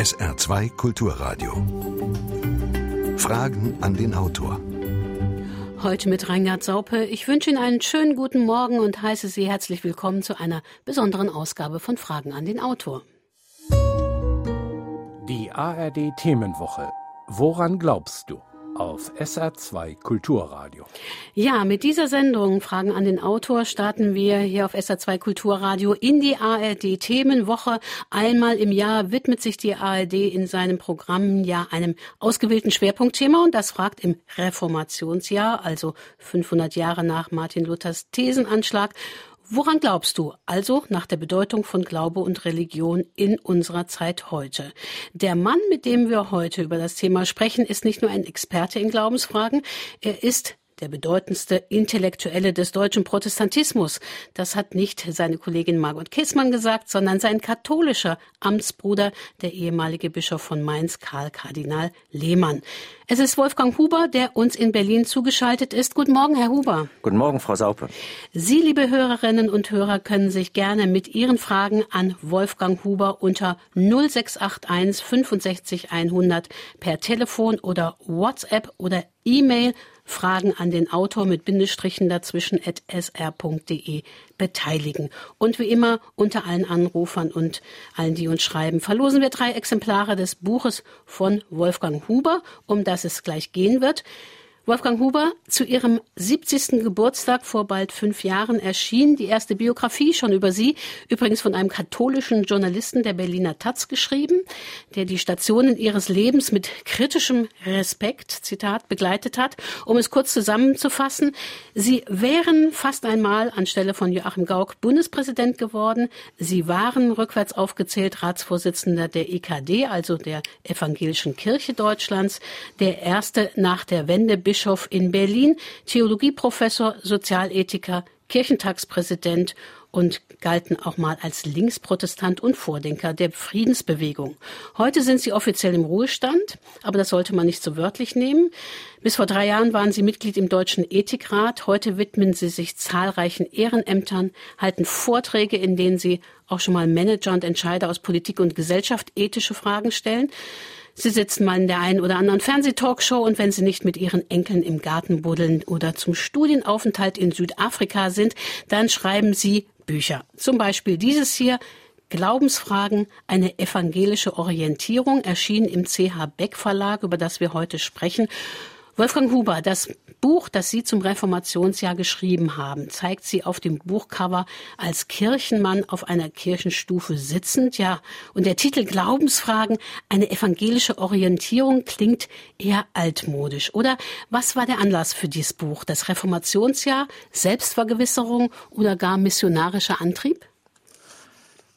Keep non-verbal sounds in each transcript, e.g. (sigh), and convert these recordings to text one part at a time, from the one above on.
SR2 Kulturradio. Fragen an den Autor. Heute mit Reingard Saupe. Ich wünsche Ihnen einen schönen guten Morgen und heiße Sie herzlich willkommen zu einer besonderen Ausgabe von Fragen an den Autor. Die ARD Themenwoche. Woran glaubst du? Auf SR2 Kulturradio. Ja, mit dieser Sendung Fragen an den Autor starten wir hier auf SR2 Kulturradio in die ARD Themenwoche. Einmal im Jahr widmet sich die ARD in seinem Programm ja einem ausgewählten Schwerpunktthema und das fragt im Reformationsjahr, also 500 Jahre nach Martin Luthers Thesenanschlag. Woran glaubst du also nach der Bedeutung von Glaube und Religion in unserer Zeit heute? Der Mann, mit dem wir heute über das Thema sprechen, ist nicht nur ein Experte in Glaubensfragen, er ist der bedeutendste Intellektuelle des deutschen Protestantismus. Das hat nicht seine Kollegin Margot Kissmann gesagt, sondern sein katholischer Amtsbruder, der ehemalige Bischof von Mainz, Karl Kardinal Lehmann. Es ist Wolfgang Huber, der uns in Berlin zugeschaltet ist. Guten Morgen, Herr Huber. Guten Morgen, Frau Saupe. Sie, liebe Hörerinnen und Hörer, können sich gerne mit Ihren Fragen an Wolfgang Huber unter 0681 65 100 per Telefon oder WhatsApp oder E-Mail Fragen an den Autor mit Bindestrichen dazwischen at sr.de beteiligen. Und wie immer unter allen Anrufern und allen, die uns schreiben, verlosen wir drei Exemplare des Buches von Wolfgang Huber, um das es gleich gehen wird. Wolfgang Huber, zu Ihrem 70. Geburtstag vor bald fünf Jahren erschien die erste Biografie schon über Sie, übrigens von einem katholischen Journalisten der Berliner Taz geschrieben, der die Stationen Ihres Lebens mit kritischem Respekt, Zitat, begleitet hat. Um es kurz zusammenzufassen, Sie wären fast einmal anstelle von Joachim Gauck Bundespräsident geworden. Sie waren rückwärts aufgezählt Ratsvorsitzender der EKD, also der Evangelischen Kirche Deutschlands, der erste nach der Wende Bischof in Berlin, Theologieprofessor, Sozialethiker, Kirchentagspräsident und galten auch mal als Linksprotestant und Vordenker der Friedensbewegung. Heute sind sie offiziell im Ruhestand, aber das sollte man nicht so wörtlich nehmen. Bis vor drei Jahren waren sie Mitglied im Deutschen Ethikrat. Heute widmen sie sich zahlreichen Ehrenämtern, halten Vorträge, in denen sie auch schon mal Manager und Entscheider aus Politik und Gesellschaft ethische Fragen stellen. Sie sitzen mal in der einen oder anderen Fernsehtalkshow und wenn Sie nicht mit Ihren Enkeln im Garten buddeln oder zum Studienaufenthalt in Südafrika sind, dann schreiben Sie Bücher. Zum Beispiel dieses hier, Glaubensfragen, eine evangelische Orientierung, erschien im CH Beck Verlag, über das wir heute sprechen. Wolfgang Huber, das Buch, das Sie zum Reformationsjahr geschrieben haben, zeigt Sie auf dem Buchcover als Kirchenmann auf einer Kirchenstufe sitzend. Ja, und der Titel Glaubensfragen, eine evangelische Orientierung klingt eher altmodisch. Oder was war der Anlass für dieses Buch? Das Reformationsjahr, Selbstvergewisserung oder gar missionarischer Antrieb?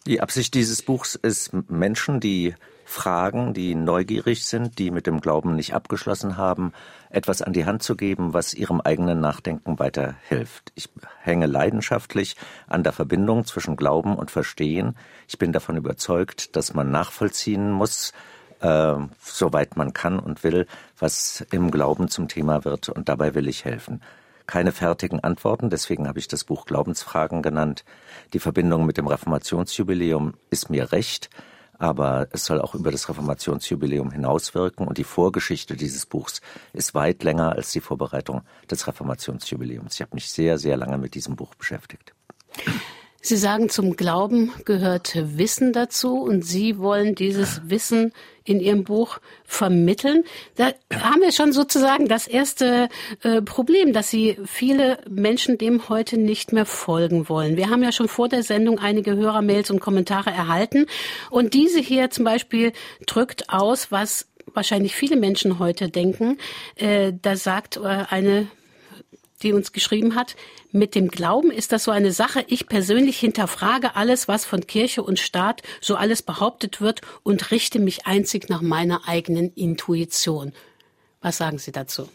Die Absicht dieses Buchs ist, Menschen, die fragen, die neugierig sind, die mit dem Glauben nicht abgeschlossen haben, etwas an die Hand zu geben, was ihrem eigenen Nachdenken weiterhilft. Ich hänge leidenschaftlich an der Verbindung zwischen Glauben und Verstehen. Ich bin davon überzeugt, dass man nachvollziehen muss, äh, soweit man kann und will, was im Glauben zum Thema wird. Und dabei will ich helfen keine fertigen Antworten, deswegen habe ich das Buch Glaubensfragen genannt. Die Verbindung mit dem Reformationsjubiläum ist mir recht aber es soll auch über das Reformationsjubiläum hinauswirken und die Vorgeschichte dieses Buchs ist weit länger als die Vorbereitung des Reformationsjubiläums. Ich habe mich sehr, sehr lange mit diesem Buch beschäftigt. Sie sagen, zum Glauben gehört Wissen dazu und Sie wollen dieses Wissen in Ihrem Buch vermitteln. Da haben wir schon sozusagen das erste äh, Problem, dass Sie viele Menschen dem heute nicht mehr folgen wollen. Wir haben ja schon vor der Sendung einige Hörermails und Kommentare erhalten und diese hier zum Beispiel drückt aus, was wahrscheinlich viele Menschen heute denken. Äh, da sagt äh, eine die uns geschrieben hat, mit dem Glauben ist das so eine Sache. Ich persönlich hinterfrage alles, was von Kirche und Staat so alles behauptet wird und richte mich einzig nach meiner eigenen Intuition. Was sagen Sie dazu?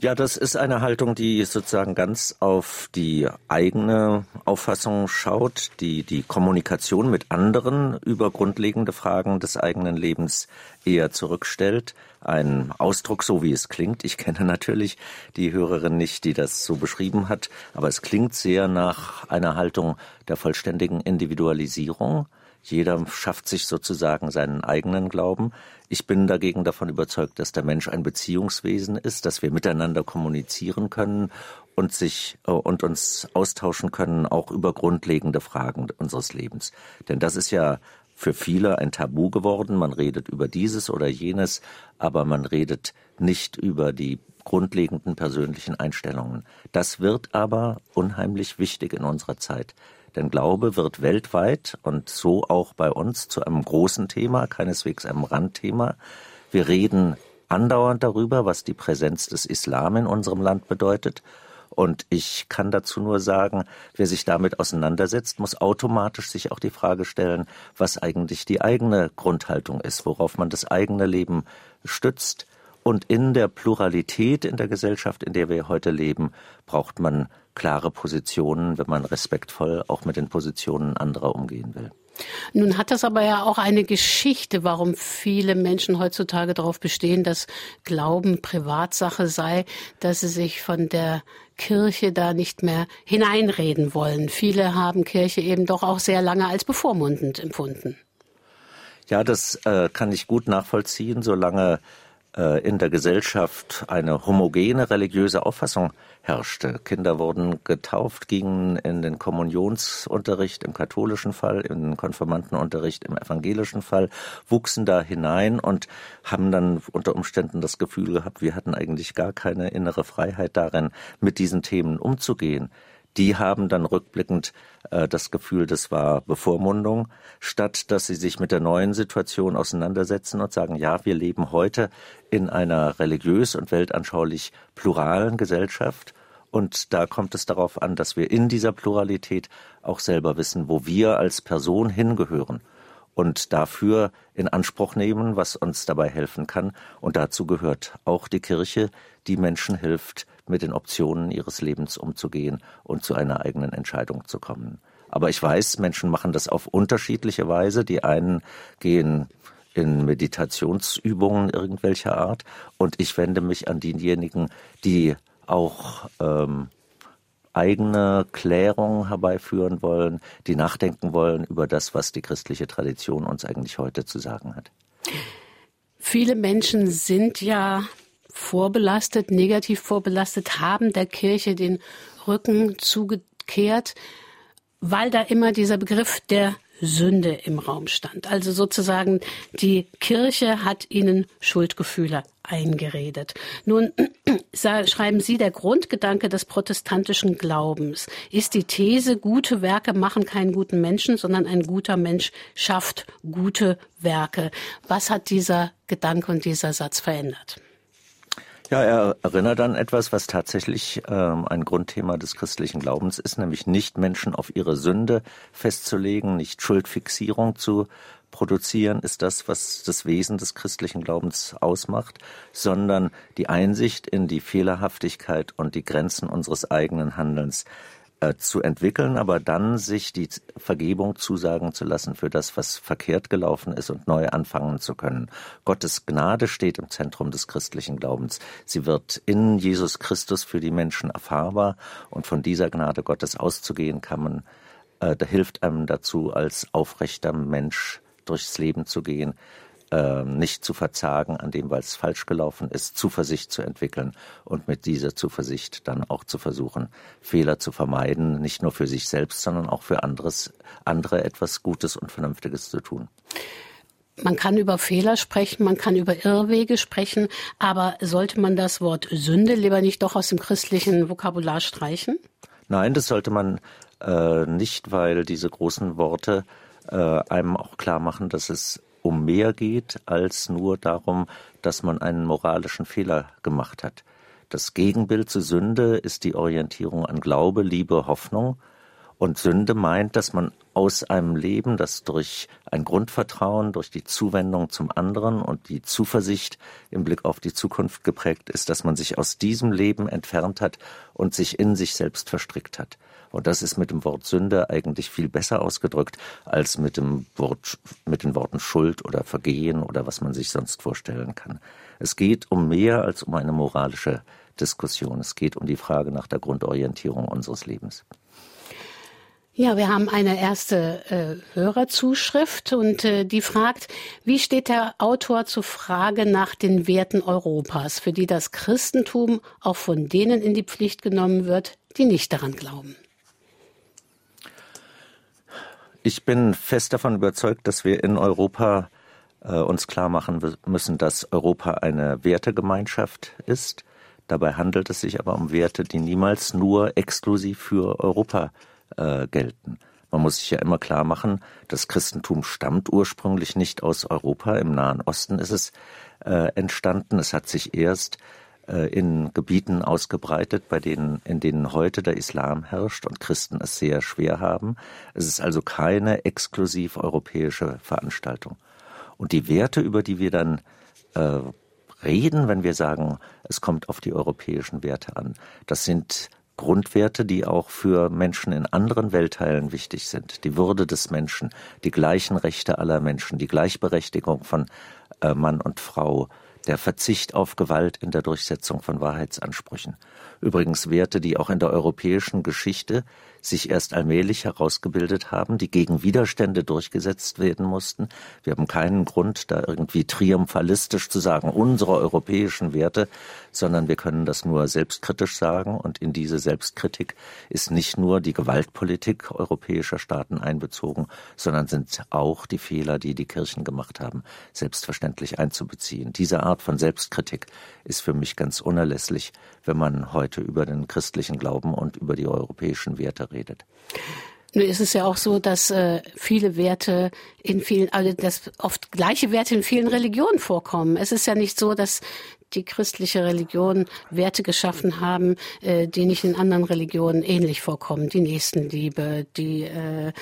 Ja, das ist eine Haltung, die sozusagen ganz auf die eigene Auffassung schaut, die die Kommunikation mit anderen über grundlegende Fragen des eigenen Lebens eher zurückstellt. Ein Ausdruck, so wie es klingt. Ich kenne natürlich die Hörerin nicht, die das so beschrieben hat, aber es klingt sehr nach einer Haltung der vollständigen Individualisierung. Jeder schafft sich sozusagen seinen eigenen Glauben. Ich bin dagegen davon überzeugt, dass der Mensch ein Beziehungswesen ist, dass wir miteinander kommunizieren können und sich äh, und uns austauschen können, auch über grundlegende Fragen unseres Lebens. Denn das ist ja für viele ein Tabu geworden. Man redet über dieses oder jenes, aber man redet nicht über die grundlegenden persönlichen Einstellungen. Das wird aber unheimlich wichtig in unserer Zeit. Denn Glaube wird weltweit und so auch bei uns zu einem großen Thema, keineswegs einem Randthema. Wir reden andauernd darüber, was die Präsenz des Islam in unserem Land bedeutet. Und ich kann dazu nur sagen, wer sich damit auseinandersetzt, muss automatisch sich auch die Frage stellen, was eigentlich die eigene Grundhaltung ist, worauf man das eigene Leben stützt. Und in der Pluralität in der Gesellschaft, in der wir heute leben, braucht man klare Positionen, wenn man respektvoll auch mit den Positionen anderer umgehen will. Nun hat das aber ja auch eine Geschichte, warum viele Menschen heutzutage darauf bestehen, dass Glauben Privatsache sei, dass sie sich von der Kirche da nicht mehr hineinreden wollen. Viele haben Kirche eben doch auch sehr lange als bevormundend empfunden. Ja, das äh, kann ich gut nachvollziehen, solange in der Gesellschaft eine homogene religiöse Auffassung herrschte. Kinder wurden getauft, gingen in den Kommunionsunterricht im katholischen Fall, in den Konfirmandenunterricht im evangelischen Fall, wuchsen da hinein und haben dann unter Umständen das Gefühl gehabt, wir hatten eigentlich gar keine innere Freiheit darin, mit diesen Themen umzugehen die haben dann rückblickend äh, das Gefühl, das war Bevormundung, statt dass sie sich mit der neuen Situation auseinandersetzen und sagen, ja, wir leben heute in einer religiös und weltanschaulich pluralen Gesellschaft. Und da kommt es darauf an, dass wir in dieser Pluralität auch selber wissen, wo wir als Person hingehören und dafür in Anspruch nehmen, was uns dabei helfen kann. Und dazu gehört auch die Kirche, die Menschen hilft, mit den Optionen ihres Lebens umzugehen und zu einer eigenen Entscheidung zu kommen. Aber ich weiß, Menschen machen das auf unterschiedliche Weise. Die einen gehen in Meditationsübungen irgendwelcher Art und ich wende mich an diejenigen, die auch ähm, eigene Klärung herbeiführen wollen, die nachdenken wollen über das, was die christliche Tradition uns eigentlich heute zu sagen hat. Viele Menschen sind ja vorbelastet, negativ vorbelastet, haben der Kirche den Rücken zugekehrt, weil da immer dieser Begriff der Sünde im Raum stand. Also sozusagen die Kirche hat ihnen Schuldgefühle eingeredet. Nun (clears throat) schreiben Sie, der Grundgedanke des protestantischen Glaubens ist die These, gute Werke machen keinen guten Menschen, sondern ein guter Mensch schafft gute Werke. Was hat dieser Gedanke und dieser Satz verändert? Ja, er erinnert an etwas, was tatsächlich ähm, ein Grundthema des christlichen Glaubens ist, nämlich nicht Menschen auf ihre Sünde festzulegen, nicht Schuldfixierung zu produzieren, ist das, was das Wesen des christlichen Glaubens ausmacht, sondern die Einsicht in die Fehlerhaftigkeit und die Grenzen unseres eigenen Handelns äh, zu entwickeln, aber dann sich die Vergebung zusagen zu lassen für das, was verkehrt gelaufen ist und neu anfangen zu können. Gottes Gnade steht im Zentrum des christlichen Glaubens. Sie wird in Jesus Christus für die Menschen erfahrbar und von dieser Gnade Gottes auszugehen kann man, äh, da hilft einem dazu, als aufrechter Mensch durchs Leben zu gehen, äh, nicht zu verzagen an dem, weil es falsch gelaufen ist, Zuversicht zu entwickeln und mit dieser Zuversicht dann auch zu versuchen, Fehler zu vermeiden, nicht nur für sich selbst, sondern auch für anderes, andere etwas Gutes und Vernünftiges zu tun. Man kann über Fehler sprechen, man kann über Irrwege sprechen, aber sollte man das Wort Sünde lieber nicht doch aus dem christlichen Vokabular streichen? Nein, das sollte man äh, nicht, weil diese großen Worte äh, einem auch klar machen, dass es um mehr geht als nur darum, dass man einen moralischen Fehler gemacht hat. Das Gegenbild zu Sünde ist die Orientierung an Glaube, Liebe, Hoffnung. Und Sünde meint, dass man aus einem Leben, das durch ein Grundvertrauen, durch die Zuwendung zum anderen und die Zuversicht im Blick auf die Zukunft geprägt ist, dass man sich aus diesem Leben entfernt hat und sich in sich selbst verstrickt hat. Und das ist mit dem Wort Sünde eigentlich viel besser ausgedrückt als mit dem Wort, mit den Worten Schuld oder Vergehen oder was man sich sonst vorstellen kann. Es geht um mehr als um eine moralische Diskussion. Es geht um die Frage nach der Grundorientierung unseres Lebens. Ja, wir haben eine erste äh, Hörerzuschrift und äh, die fragt, wie steht der Autor zur Frage nach den Werten Europas, für die das Christentum auch von denen in die Pflicht genommen wird, die nicht daran glauben? Ich bin fest davon überzeugt, dass wir in Europa äh, uns klar machen müssen, dass Europa eine Wertegemeinschaft ist. Dabei handelt es sich aber um Werte, die niemals nur exklusiv für Europa äh, gelten. Man muss sich ja immer klar machen, das Christentum stammt ursprünglich nicht aus Europa. Im Nahen Osten ist es äh, entstanden. Es hat sich erst in Gebieten ausgebreitet, bei denen, in denen heute der Islam herrscht und Christen es sehr schwer haben. Es ist also keine exklusiv europäische Veranstaltung. Und die Werte, über die wir dann äh, reden, wenn wir sagen, es kommt auf die europäischen Werte an, das sind Grundwerte, die auch für Menschen in anderen Weltteilen wichtig sind. Die Würde des Menschen, die gleichen Rechte aller Menschen, die Gleichberechtigung von äh, Mann und Frau, der Verzicht auf Gewalt in der Durchsetzung von Wahrheitsansprüchen. Übrigens Werte, die auch in der europäischen Geschichte sich erst allmählich herausgebildet haben, die gegen Widerstände durchgesetzt werden mussten. Wir haben keinen Grund, da irgendwie triumphalistisch zu sagen, unsere europäischen Werte, sondern wir können das nur selbstkritisch sagen. Und in diese Selbstkritik ist nicht nur die Gewaltpolitik europäischer Staaten einbezogen, sondern sind auch die Fehler, die die Kirchen gemacht haben, selbstverständlich einzubeziehen. Diese Art von Selbstkritik ist für mich ganz unerlässlich, wenn man heute über den christlichen Glauben und über die europäischen Werte. Nun ist es ja auch so, dass äh, viele Werte in vielen, also dass oft gleiche Werte in vielen Religionen vorkommen. Es ist ja nicht so, dass die christliche Religion Werte geschaffen haben, äh, die nicht in anderen Religionen ähnlich vorkommen. Die Nächstenliebe, die äh,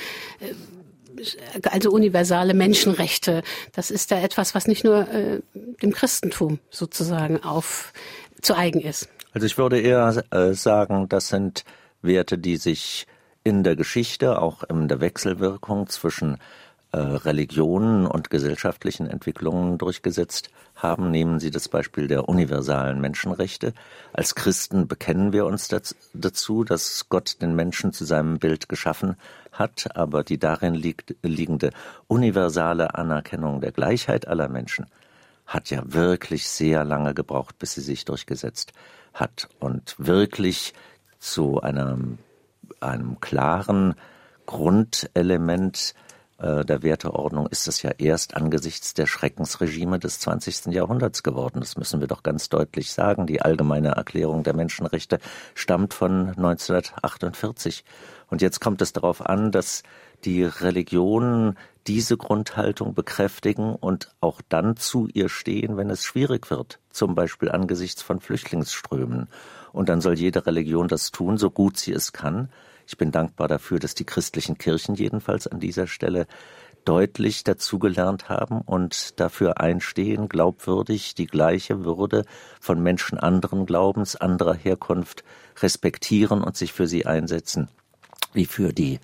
also universale Menschenrechte. Das ist ja etwas, was nicht nur äh, dem Christentum sozusagen auf zu eigen ist. Also ich würde eher äh, sagen, das sind Werte, die sich in der Geschichte, auch in der Wechselwirkung zwischen äh, Religionen und gesellschaftlichen Entwicklungen durchgesetzt haben. Nehmen Sie das Beispiel der universalen Menschenrechte. Als Christen bekennen wir uns dazu, dass Gott den Menschen zu seinem Bild geschaffen hat, aber die darin liegt, liegende universale Anerkennung der Gleichheit aller Menschen hat ja wirklich sehr lange gebraucht, bis sie sich durchgesetzt hat und wirklich zu einem, einem klaren Grundelement äh, der Werteordnung ist es ja erst angesichts der Schreckensregime des 20. Jahrhunderts geworden. Das müssen wir doch ganz deutlich sagen. Die allgemeine Erklärung der Menschenrechte stammt von 1948. Und jetzt kommt es darauf an, dass die Religionen diese Grundhaltung bekräftigen und auch dann zu ihr stehen, wenn es schwierig wird, zum Beispiel angesichts von Flüchtlingsströmen. Und dann soll jede Religion das tun, so gut sie es kann. Ich bin dankbar dafür, dass die christlichen Kirchen jedenfalls an dieser Stelle deutlich dazugelernt haben und dafür einstehen, glaubwürdig die gleiche Würde von Menschen anderen Glaubens, anderer Herkunft respektieren und sich für sie einsetzen, wie für die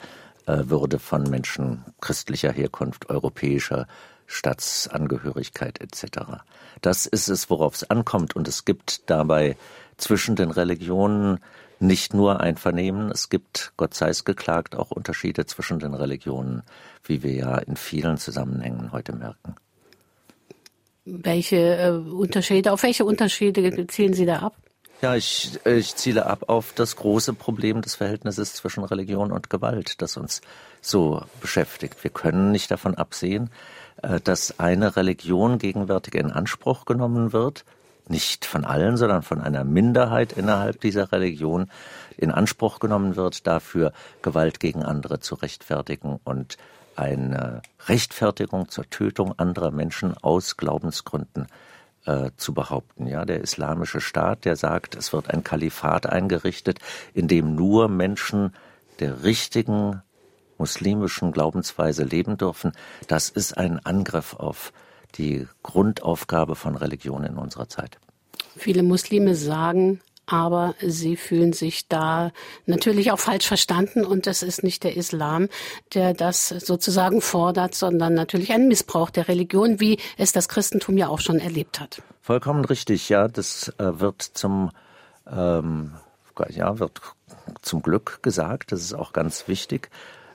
äh, Würde von Menschen christlicher Herkunft, europäischer Staatsangehörigkeit etc. Das ist es, worauf es ankommt. Und es gibt dabei zwischen den Religionen nicht nur ein Vernehmen, es gibt, Gott sei es geklagt, auch Unterschiede zwischen den Religionen, wie wir ja in vielen Zusammenhängen heute merken. Welche äh, Unterschiede, auf welche Unterschiede zielen Sie da ab? Ja, ich, ich ziele ab auf das große Problem des Verhältnisses zwischen Religion und Gewalt, das uns so beschäftigt. Wir können nicht davon absehen, äh, dass eine Religion gegenwärtig in Anspruch genommen wird, nicht von allen, sondern von einer Minderheit innerhalb dieser Religion in Anspruch genommen wird, dafür Gewalt gegen andere zu rechtfertigen und eine Rechtfertigung zur Tötung anderer Menschen aus Glaubensgründen äh, zu behaupten. Ja, der islamische Staat, der sagt, es wird ein Kalifat eingerichtet, in dem nur Menschen der richtigen muslimischen Glaubensweise leben dürfen. Das ist ein Angriff auf die Grundaufgabe von Religion in unserer Zeit. Viele Muslime sagen, aber sie fühlen sich da natürlich auch falsch verstanden und das ist nicht der Islam, der das sozusagen fordert, sondern natürlich ein Missbrauch der Religion, wie es das Christentum ja auch schon erlebt hat. Vollkommen richtig, ja, das äh, wird zum ähm, ja, wird zum Glück gesagt, das ist auch ganz wichtig.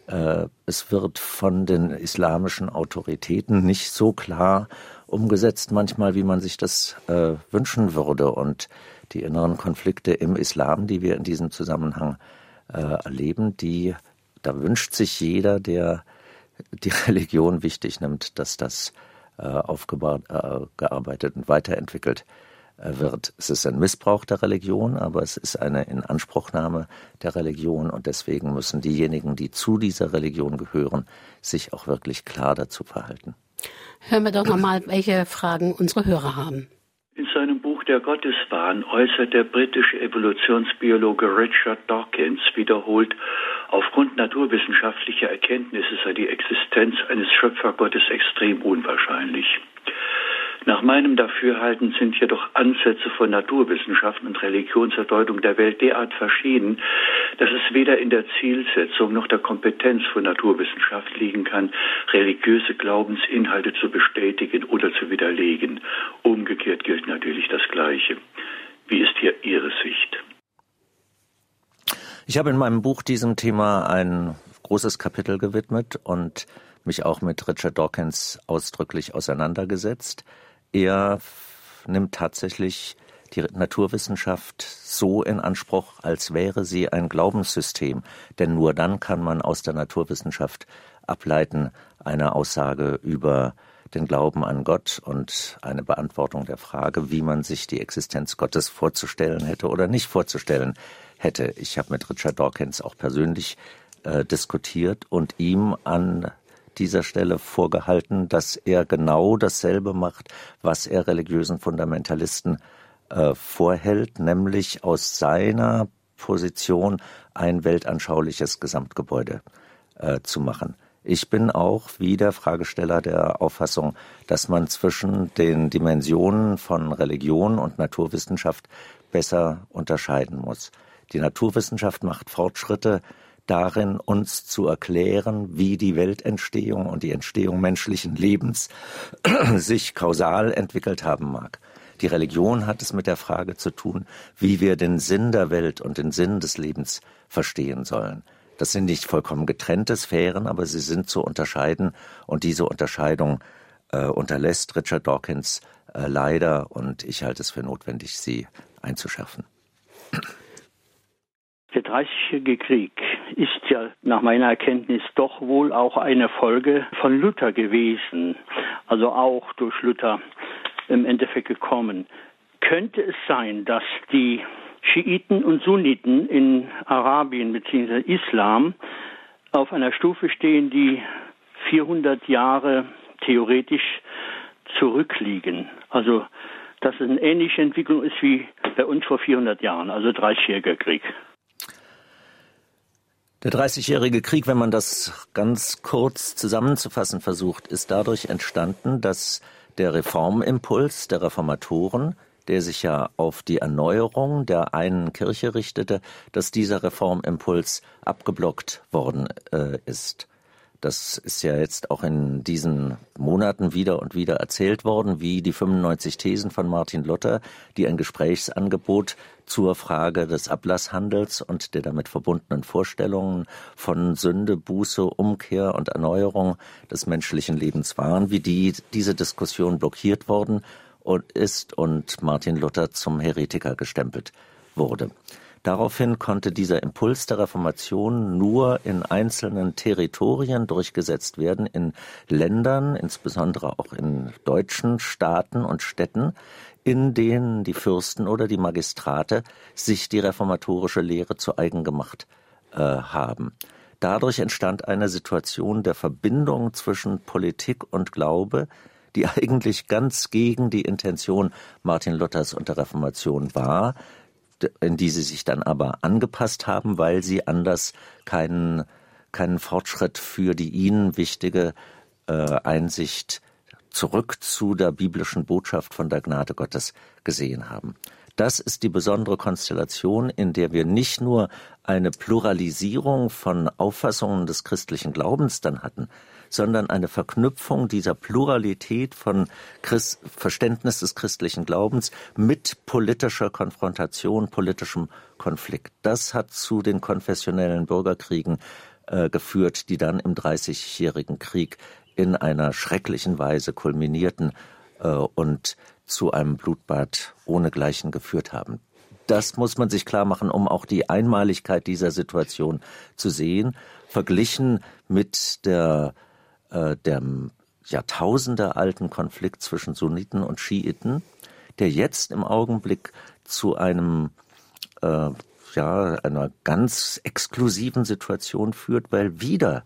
Äh, es wird von den islamischen Autoritäten nicht so klar umgesetzt manchmal, wie man sich das äh, wünschen würde. Und die inneren Konflikte im Islam, die wir in diesem Zusammenhang äh, erleben, die da wünscht sich jeder, der die (laughs) Religion wichtig nimmt, dass das äh, aufgearbeitet äh, und weiterentwickelt äh, wird. Es ist ein Missbrauch der Religion, aber es ist eine Inanspruchnahme der Religion und deswegen müssen diejenigen, die zu dieser Religion gehören, sich auch wirklich klar dazu verhalten. Hören wir doch nochmal, welche Fragen unsere Hörer haben. In seinem Buch Der Gotteswahn äußert der britische Evolutionsbiologe Richard Dawkins wiederholt, aufgrund naturwissenschaftlicher Erkenntnisse sei die Existenz eines Schöpfergottes extrem unwahrscheinlich. Nach meinem Dafürhalten sind jedoch Ansätze von Naturwissenschaften und Religion der Welt derart verschieden, dass es weder in der Zielsetzung noch der Kompetenz von Naturwissenschaft liegen kann, religiöse Glaubensinhalte zu bestätigen oder zu widerlegen. Umgekehrt gilt natürlich das Gleiche. Wie ist hier Ihre Sicht? Ich habe in meinem Buch diesem Thema ein großes Kapitel gewidmet und mich auch mit Richard Dawkins ausdrücklich auseinandergesetzt. Er nimmt tatsächlich die Naturwissenschaft so in Anspruch, als wäre sie ein Glaubenssystem. Denn nur dann kann man aus der Naturwissenschaft ableiten eine Aussage über den Glauben an Gott und eine Beantwortung der Frage, wie man sich die Existenz Gottes vorzustellen hätte oder nicht vorzustellen hätte. Ich habe mit Richard Dawkins auch persönlich äh, diskutiert und ihm an dieser Stelle vorgehalten, dass er genau dasselbe macht, was er religiösen Fundamentalisten äh, vorhält, nämlich aus seiner Position ein weltanschauliches Gesamtgebäude äh, zu machen. Ich bin auch wie der Fragesteller der Auffassung, dass man zwischen den Dimensionen von Religion und Naturwissenschaft besser unterscheiden muss. Die Naturwissenschaft macht Fortschritte darin, uns zu erklären, wie die Weltentstehung und die Entstehung menschlichen Lebens (clears throat) sich kausal entwickelt haben mag. Die Religion hat es mit der Frage zu tun, wie wir den Sinn der Welt und den Sinn des Lebens verstehen sollen. Das sind nicht vollkommen getrennte Sphären, aber sie sind zu unterscheiden und diese Unterscheidung äh, unterlässt Richard Dawkins äh, leider und ich halte es für notwendig, sie einzuschärfen. Der Dreißigjährige Krieg ist ja nach meiner Erkenntnis doch wohl auch eine Folge von Luther gewesen, also auch durch Luther im Endeffekt gekommen. Könnte es sein, dass die Schiiten und Sunniten in Arabien bzw. Islam auf einer Stufe stehen, die 400 Jahre theoretisch zurückliegen? Also, dass es eine ähnliche Entwicklung ist wie bei uns vor 400 Jahren, also 30-jähriger Krieg. Der Dreißigjährige Krieg, wenn man das ganz kurz zusammenzufassen versucht, ist dadurch entstanden, dass der Reformimpuls der Reformatoren, der sich ja auf die Erneuerung der einen Kirche richtete, dass dieser Reformimpuls abgeblockt worden äh, ist. Das ist ja jetzt auch in diesen Monaten wieder und wieder erzählt worden, wie die 95 Thesen von Martin Luther, die ein Gesprächsangebot zur Frage des Ablasshandels und der damit verbundenen Vorstellungen von Sünde, Buße, Umkehr und Erneuerung des menschlichen Lebens waren, wie die, diese Diskussion blockiert worden ist und Martin Luther zum Heretiker gestempelt wurde. Daraufhin konnte dieser Impuls der Reformation nur in einzelnen Territorien durchgesetzt werden, in Ländern, insbesondere auch in deutschen Staaten und Städten, in denen die Fürsten oder die Magistrate sich die reformatorische Lehre zu eigen gemacht äh, haben. Dadurch entstand eine Situation der Verbindung zwischen Politik und Glaube, die (laughs) eigentlich ganz gegen die Intention Martin Luthers und der Reformation war, in die sie sich dann aber angepasst haben, weil sie anders keinen, keinen Fortschritt für die ihnen wichtige äh, Einsicht zurück zu der biblischen Botschaft von der Gnade Gottes gesehen haben. Das ist die besondere Konstellation, in der wir nicht nur eine Pluralisierung von Auffassungen des christlichen Glaubens dann hatten, sondern eine Verknüpfung dieser Pluralität von Christ Verständnis des christlichen Glaubens mit politischer Konfrontation, politischem Konflikt. Das hat zu den konfessionellen Bürgerkriegen äh, geführt, die dann im Dreißigjährigen Krieg in einer schrecklichen Weise kulminierten äh, und zu einem Blutbad ohnegleichen geführt haben. Das muss man sich klar machen, um auch die Einmaligkeit dieser Situation zu sehen, verglichen mit der, äh, dem Jahrtausende alten Konflikt zwischen Sunniten und Schiiten, der jetzt im Augenblick zu einem äh, ja einer ganz exklusiven Situation führt, weil wieder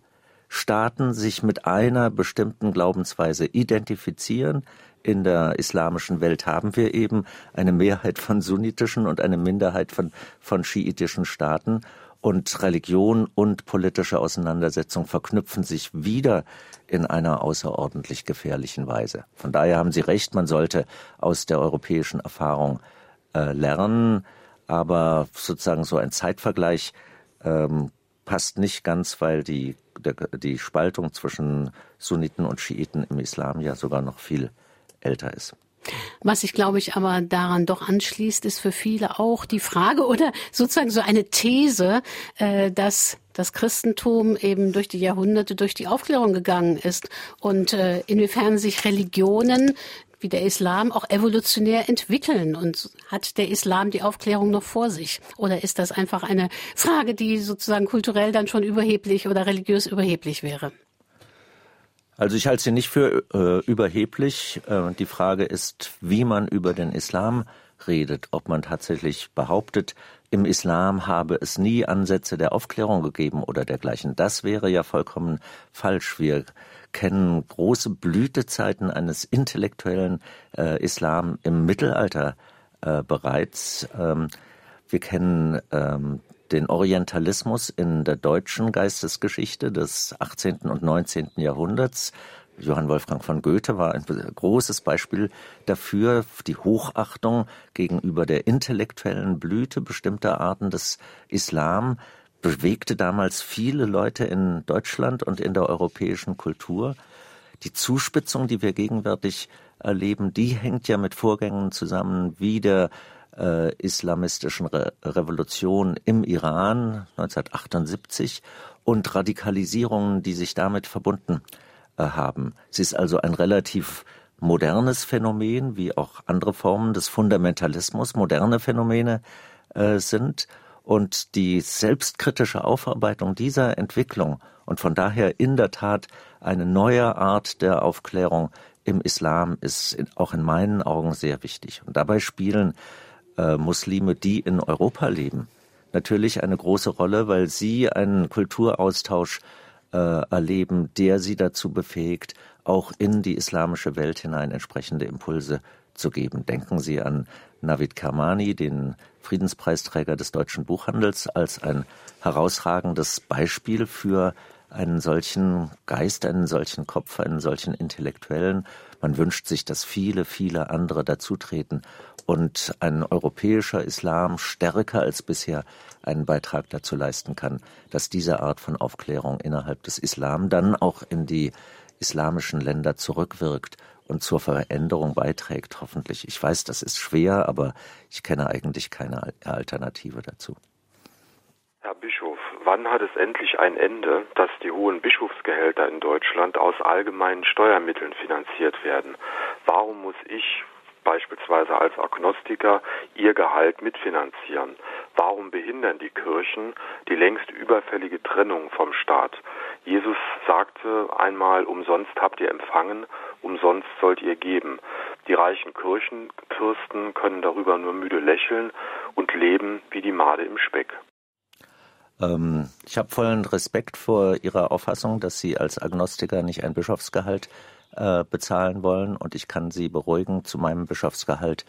Staaten sich mit einer bestimmten Glaubensweise identifizieren. In der islamischen Welt haben wir eben eine Mehrheit von sunnitischen und eine Minderheit von, von schiitischen Staaten. Und Religion und politische Auseinandersetzung verknüpfen sich wieder in einer außerordentlich gefährlichen Weise. Von daher haben Sie recht, man sollte aus der europäischen Erfahrung äh, lernen, aber sozusagen so ein Zeitvergleich ähm, passt nicht ganz, weil die, der, die Spaltung zwischen Sunniten und Schiiten im Islam ja sogar noch viel älter ist. Was sich, glaube ich, aber daran doch anschließt, ist für viele auch die Frage oder sozusagen so eine These, äh, dass das Christentum eben durch die Jahrhunderte, durch die Aufklärung gegangen ist und äh, inwiefern sich Religionen wie der Islam auch evolutionär entwickeln und hat der Islam die Aufklärung noch vor sich? Oder ist das einfach eine Frage, die sozusagen kulturell dann schon überheblich oder religiös überheblich wäre? Also ich halte sie nicht für äh, überheblich. Äh, die Frage ist, wie man über den Islam redet, ob man tatsächlich behauptet, im Islam habe es nie Ansätze der Aufklärung gegeben oder dergleichen. Das wäre ja vollkommen falsch. Wir kennen große Blütezeiten eines intellektuellen äh, Islam im Mittelalter äh, bereits. Ähm, wir kennen ähm, den Orientalismus in der deutschen Geistesgeschichte des 18. und 19. Jahrhunderts. Johann Wolfgang von Goethe war ein großes Beispiel dafür, die Hochachtung gegenüber der intellektuellen Blüte bestimmter Arten des Islam bewegte damals viele Leute in Deutschland und in der europäischen Kultur. Die Zuspitzung, die wir gegenwärtig erleben, die hängt ja mit Vorgängen zusammen wie der äh, islamistischen Re Revolution im Iran 1978 und Radikalisierungen, die sich damit verbunden äh, haben. Sie ist also ein relativ modernes Phänomen, wie auch andere Formen des Fundamentalismus moderne Phänomene äh, sind. Und die selbstkritische Aufarbeitung dieser Entwicklung und von daher in der Tat eine neue Art der Aufklärung im Islam ist auch in meinen Augen sehr wichtig. Und dabei spielen äh, Muslime, die in Europa leben, natürlich eine große Rolle, weil sie einen Kulturaustausch äh, erleben, der sie dazu befähigt, auch in die islamische Welt hinein entsprechende Impulse zu geben. Denken Sie an Navid Kermani, den Friedenspreisträger des deutschen Buchhandels, als ein herausragendes Beispiel für einen solchen Geist, einen solchen Kopf, einen solchen Intellektuellen. Man wünscht sich, dass viele, viele andere dazutreten und ein europäischer Islam stärker als bisher einen Beitrag dazu leisten kann, dass diese Art von Aufklärung innerhalb des Islam dann auch in die islamischen Länder zurückwirkt und zur Veränderung beiträgt, hoffentlich. Ich weiß, das ist schwer, aber ich kenne eigentlich keine Alternative dazu. Herr Bischof, wann hat es endlich ein Ende, dass die hohen Bischofsgehälter in Deutschland aus allgemeinen Steuermitteln finanziert werden? Warum muss ich beispielsweise als Agnostiker ihr Gehalt mitfinanzieren? Warum behindern die Kirchen die längst überfällige Trennung vom Staat? Jesus sagte einmal, umsonst habt ihr empfangen, umsonst sollt ihr geben. Die reichen Kirchenfürsten können darüber nur müde lächeln und leben wie die Made im Speck. Ähm, ich habe vollen Respekt vor Ihrer Auffassung, dass Sie als Agnostiker nicht ein Bischofsgehalt äh, bezahlen wollen. Und ich kann Sie beruhigen, zu meinem Bischofsgehalt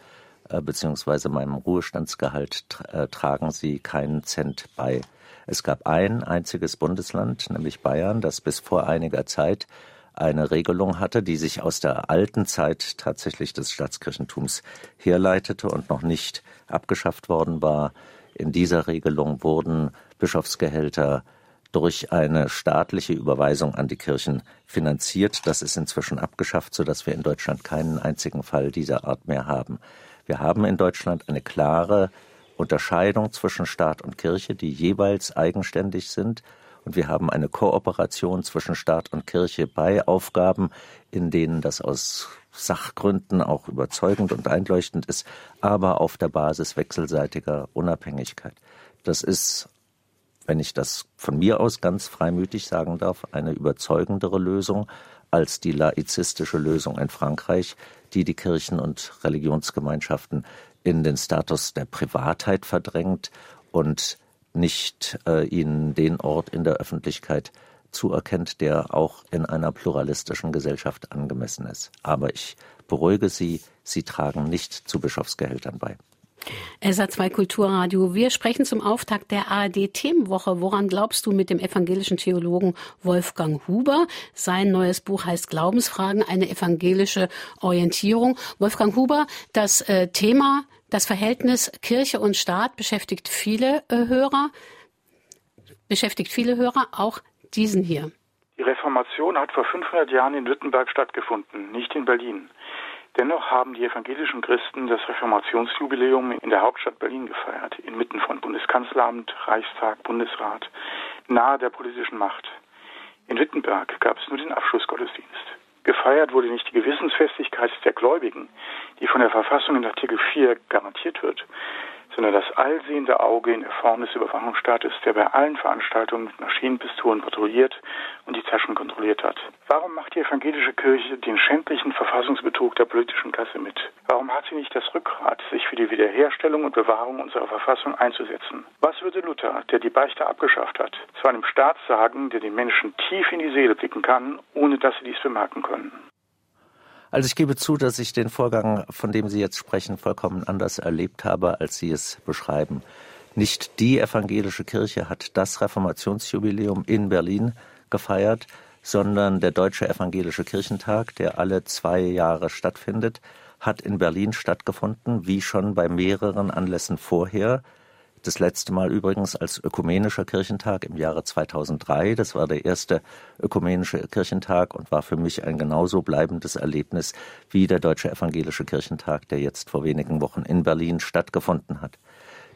äh, beziehungsweise meinem Ruhestandsgehalt äh, tragen Sie keinen Cent bei. Es gab ein einziges Bundesland, nämlich Bayern, das bis vor einiger Zeit eine Regelung hatte, die sich aus der alten Zeit tatsächlich des Staatskirchentums herleitete und noch nicht abgeschafft worden war. In dieser Regelung wurden Bischofsgehälter durch eine staatliche Überweisung an die Kirchen finanziert. Das ist inzwischen abgeschafft, sodass wir in Deutschland keinen einzigen Fall dieser Art mehr haben. Wir haben in Deutschland eine klare Unterscheidung zwischen Staat und Kirche, die jeweils eigenständig sind. und wir haben eine Kooperation zwischen Staat und Kirche bei Aufgaben, in denen das aus Sachgründen auch überzeugend und einleuchtend ist, aber auf der Basis wechselseitiger Unabhängigkeit. Das ist, wenn ich das von mir aus ganz freimütig sagen darf, eine überzeugendere Lösung als die laizistische Lösung in Frankreich, die die Kirchen und Religionsgemeinschaften in den Status der Privatheit verdrängt und nicht äh, ihnen den Ort in der Öffentlichkeit zuerkennt, der auch in einer pluralistischen Gesellschaft angemessen ist. Aber ich beruhige Sie, Sie tragen nicht zu Bischofsgehältern bei. SA2 Kulturradio. Wir sprechen zum Auftakt der ARD Themenwoche. Woran glaubst du mit dem evangelischen Theologen Wolfgang Huber? Sein neues Buch heißt Glaubensfragen, eine evangelische Orientierung. Wolfgang Huber, das äh, Thema, das Verhältnis Kirche und Staat beschäftigt viele äh, Hörer, beschäftigt viele Hörer, auch diesen hier. Die Reformation hat vor 500 Jahren in Wittenberg stattgefunden, nicht in Berlin. Dennoch haben die evangelischen Christen das Reformationsjubiläum in der Hauptstadt Berlin gefeiert, inmitten von Bundeskanzleramt, Reichstag, Bundesrat, nahe der politischen Macht. In Wittenberg gab es nur den Abschlussgottesdienst. Gefeiert wurde nicht die Gewissensfestigkeit der Gläubigen, die von der Verfassung in Artikel 4 garantiert wird, sondern das allsehende Auge in der Form des Überwachungsstaates, der bei allen Veranstaltungen mit Maschinenpistolen patrouilliert und die Taschen kontrolliert hat. Warum macht die evangelische Kirche den schändlichen Verfassungsbetrug der politischen Klasse mit? Warum hat sie nicht das Rückgrat, sich für die Wiederherstellung und Bewahrung unserer Verfassung einzusetzen? Was würde Luther, der die Beichte abgeschafft hat, zu einem Staat sagen, der den Menschen tief in die Seele blicken kann, ohne dass sie dies bemerken können? Also ich gebe zu, dass ich den Vorgang, von dem Sie jetzt sprechen, vollkommen anders erlebt habe, als Sie es beschreiben. Nicht die evangelische Kirche hat das Reformationsjubiläum in Berlin gefeiert, sondern der Deutsche Evangelische Kirchentag, der alle zwei Jahre stattfindet, hat in Berlin stattgefunden, wie schon bei mehreren Anlässen vorher. Das letzte Mal übrigens als ökumenischer Kirchentag im Jahre 2003. Das war der erste ökumenische Kirchentag und war für mich ein genauso bleibendes Erlebnis wie der Deutsche Evangelische Kirchentag, der jetzt vor wenigen Wochen in Berlin stattgefunden hat.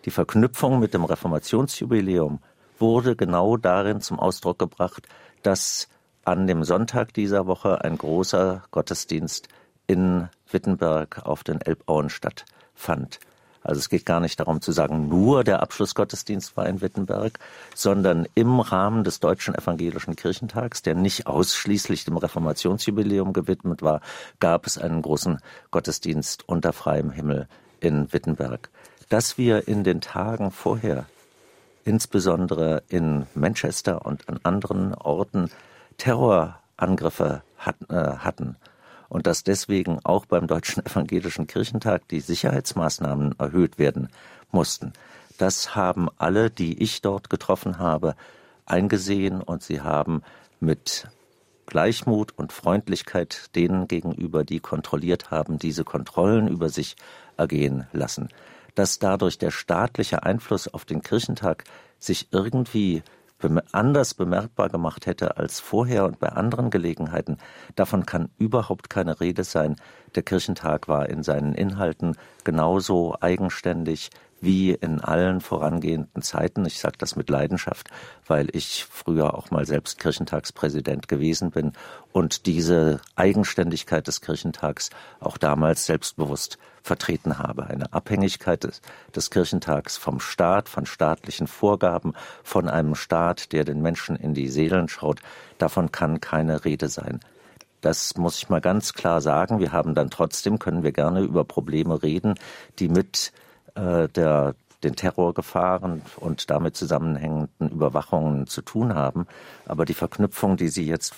Die Verknüpfung mit dem Reformationsjubiläum wurde genau darin zum Ausdruck gebracht, dass an dem Sonntag dieser Woche ein großer Gottesdienst in Wittenberg auf den Elbauen stattfand. Also es geht gar nicht darum zu sagen, nur der Abschlussgottesdienst war in Wittenberg, sondern im Rahmen des Deutschen Evangelischen Kirchentags, der nicht ausschließlich dem Reformationsjubiläum gewidmet war, gab es einen großen Gottesdienst unter freiem Himmel in Wittenberg. Dass wir in den Tagen vorher, insbesondere in Manchester und an anderen Orten, Terrorangriffe äh, hatten, und dass deswegen auch beim Deutschen (laughs) Evangelischen Kirchentag die Sicherheitsmaßnahmen erhöht werden mussten. Das haben alle, die ich dort getroffen habe, eingesehen und sie haben mit Gleichmut und Freundlichkeit denen gegenüber, die kontrolliert haben, diese Kontrollen über sich ergehen lassen. Dass dadurch der staatliche Einfluss auf den Kirchentag sich irgendwie anders bemerkbar gemacht hätte als vorher und bei anderen Gelegenheiten, davon kann überhaupt keine Rede sein. Der Kirchentag war in seinen Inhalten genauso eigenständig wie in allen vorangehenden Zeiten. Ich sage das mit Leidenschaft, weil ich früher auch mal selbst Kirchentagspräsident gewesen bin und diese Eigenständigkeit des Kirchentags auch damals selbstbewusst vertreten habe. Eine Abhängigkeit des, des Kirchentags vom Staat, von staatlichen Vorgaben, von einem Staat, der den Menschen in die Seelen schaut, davon kann keine Rede sein. Das muss ich mal ganz klar sagen. Wir haben dann trotzdem, können wir gerne über Probleme reden, die mit äh, der den Terrorgefahren und damit zusammenhängenden Überwachungen zu tun haben. Aber die Verknüpfung, die Sie jetzt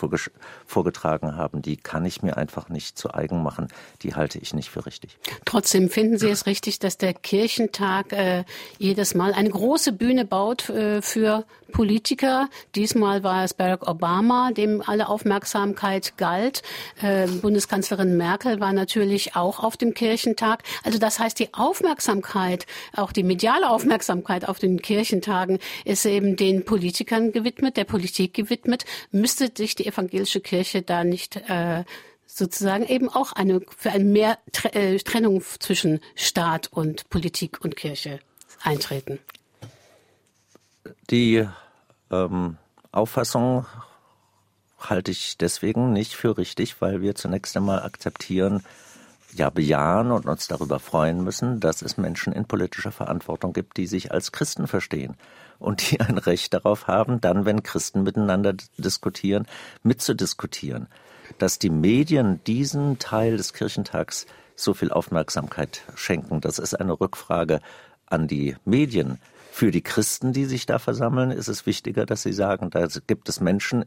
vorgetragen haben, die kann ich mir einfach nicht zu eigen machen. Die halte ich nicht für richtig. Trotzdem finden Sie es richtig, dass der Kirchentag äh, jedes Mal eine große Bühne baut äh, für Politiker. Diesmal war es Barack Obama, dem alle Aufmerksamkeit galt. Äh, Bundeskanzlerin Merkel war natürlich auch auf dem Kirchentag. Also das heißt, die Aufmerksamkeit, auch die mediale Aufmerksamkeit auf den Kirchentagen ist eben den Politikern gewidmet, der Politik gewidmet. Müsste sich die evangelische Kirche da nicht äh, sozusagen eben auch eine für eine mehr äh, Trennung zwischen Staat und Politik und Kirche eintreten? Die ähm, Auffassung halte ich deswegen nicht für richtig, weil wir zunächst einmal akzeptieren, ja bejahen und uns darüber freuen müssen, dass es Menschen in politischer Verantwortung gibt, die sich als Christen verstehen und die ein Recht darauf haben, dann, wenn Christen miteinander diskutieren, mitzudiskutieren. Dass die Medien diesen Teil des Kirchentags so viel Aufmerksamkeit schenken, das ist eine Rückfrage an die Medien. Für die Christen, die sich da versammeln, ist es wichtiger, dass sie sagen, da gibt es Menschen,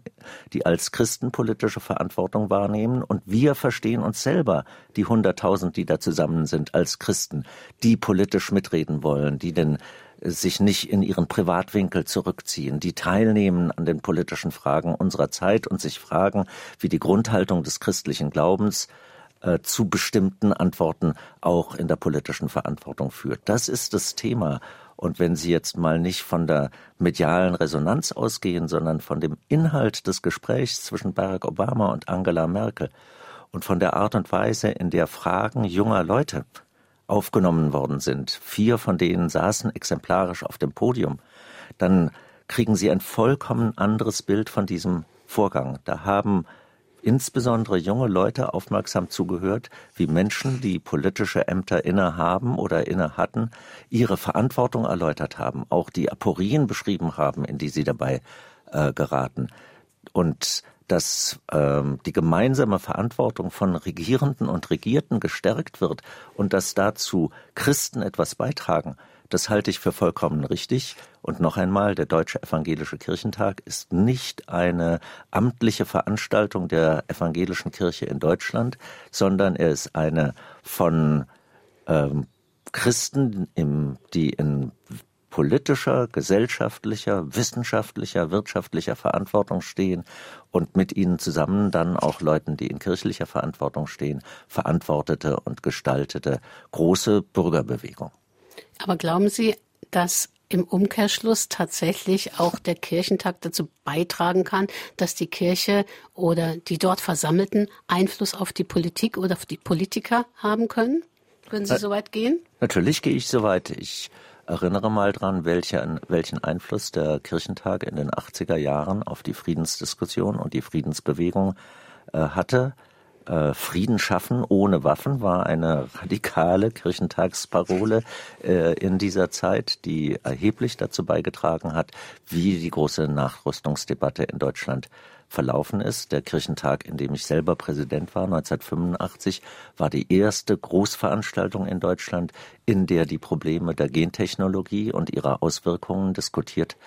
die als Christen politische Verantwortung wahrnehmen und wir verstehen uns selber, die hunderttausend, die da zusammen sind, als Christen, die politisch mitreden wollen, die denn sich nicht in ihren Privatwinkel zurückziehen, die teilnehmen an den politischen Fragen unserer Zeit und sich fragen, wie die Grundhaltung des christlichen Glaubens äh, zu bestimmten Antworten auch in der politischen Verantwortung führt. Das ist das Thema. Und wenn Sie jetzt mal nicht von der medialen Resonanz ausgehen, sondern von dem Inhalt des Gesprächs zwischen Barack Obama und Angela Merkel und von der Art und Weise, in der Fragen junger Leute aufgenommen worden sind, vier von denen saßen exemplarisch auf dem Podium, dann kriegen Sie ein vollkommen anderes Bild von diesem Vorgang. Da haben insbesondere junge Leute aufmerksam zugehört, wie Menschen, die politische Ämter innehaben oder inne hatten, ihre Verantwortung erläutert haben, auch die Aporien beschrieben haben, in die sie dabei äh, geraten. Und dass ähm, die gemeinsame Verantwortung von Regierenden und Regierten gestärkt wird und dass dazu Christen etwas beitragen, das halte ich für vollkommen richtig. Und noch einmal, der Deutsche Evangelische Kirchentag ist nicht eine amtliche Veranstaltung der evangelischen Kirche in Deutschland, sondern er ist eine von ähm, Christen, im, die in politischer, gesellschaftlicher, wissenschaftlicher, wirtschaftlicher Verantwortung stehen und mit ihnen zusammen dann auch Leuten, die in kirchlicher Verantwortung stehen, verantwortete und gestaltete große Bürgerbewegung. Aber glauben Sie, dass im Umkehrschluss tatsächlich auch der Kirchentag dazu beitragen kann, dass die Kirche oder die dort Versammelten Einfluss auf die Politik oder auf die Politiker haben können? Würden Sie so weit gehen? Natürlich gehe ich so weit. Ich erinnere mal dran, welche, welchen Einfluss der Kirchentag in den 80er Jahren auf die Friedensdiskussion und die Friedensbewegung äh, hatte. Äh, Frieden schaffen ohne Waffen war eine radikale Kirchentagsparole äh, in dieser Zeit, die erheblich dazu beigetragen hat, wie die große Nachrüstungsdebatte in Deutschland verlaufen ist. Der Kirchentag, in dem ich selber Präsident war, 1985, war die erste Großveranstaltung in Deutschland, in der die Probleme der Gentechnologie und ihrer Auswirkungen diskutiert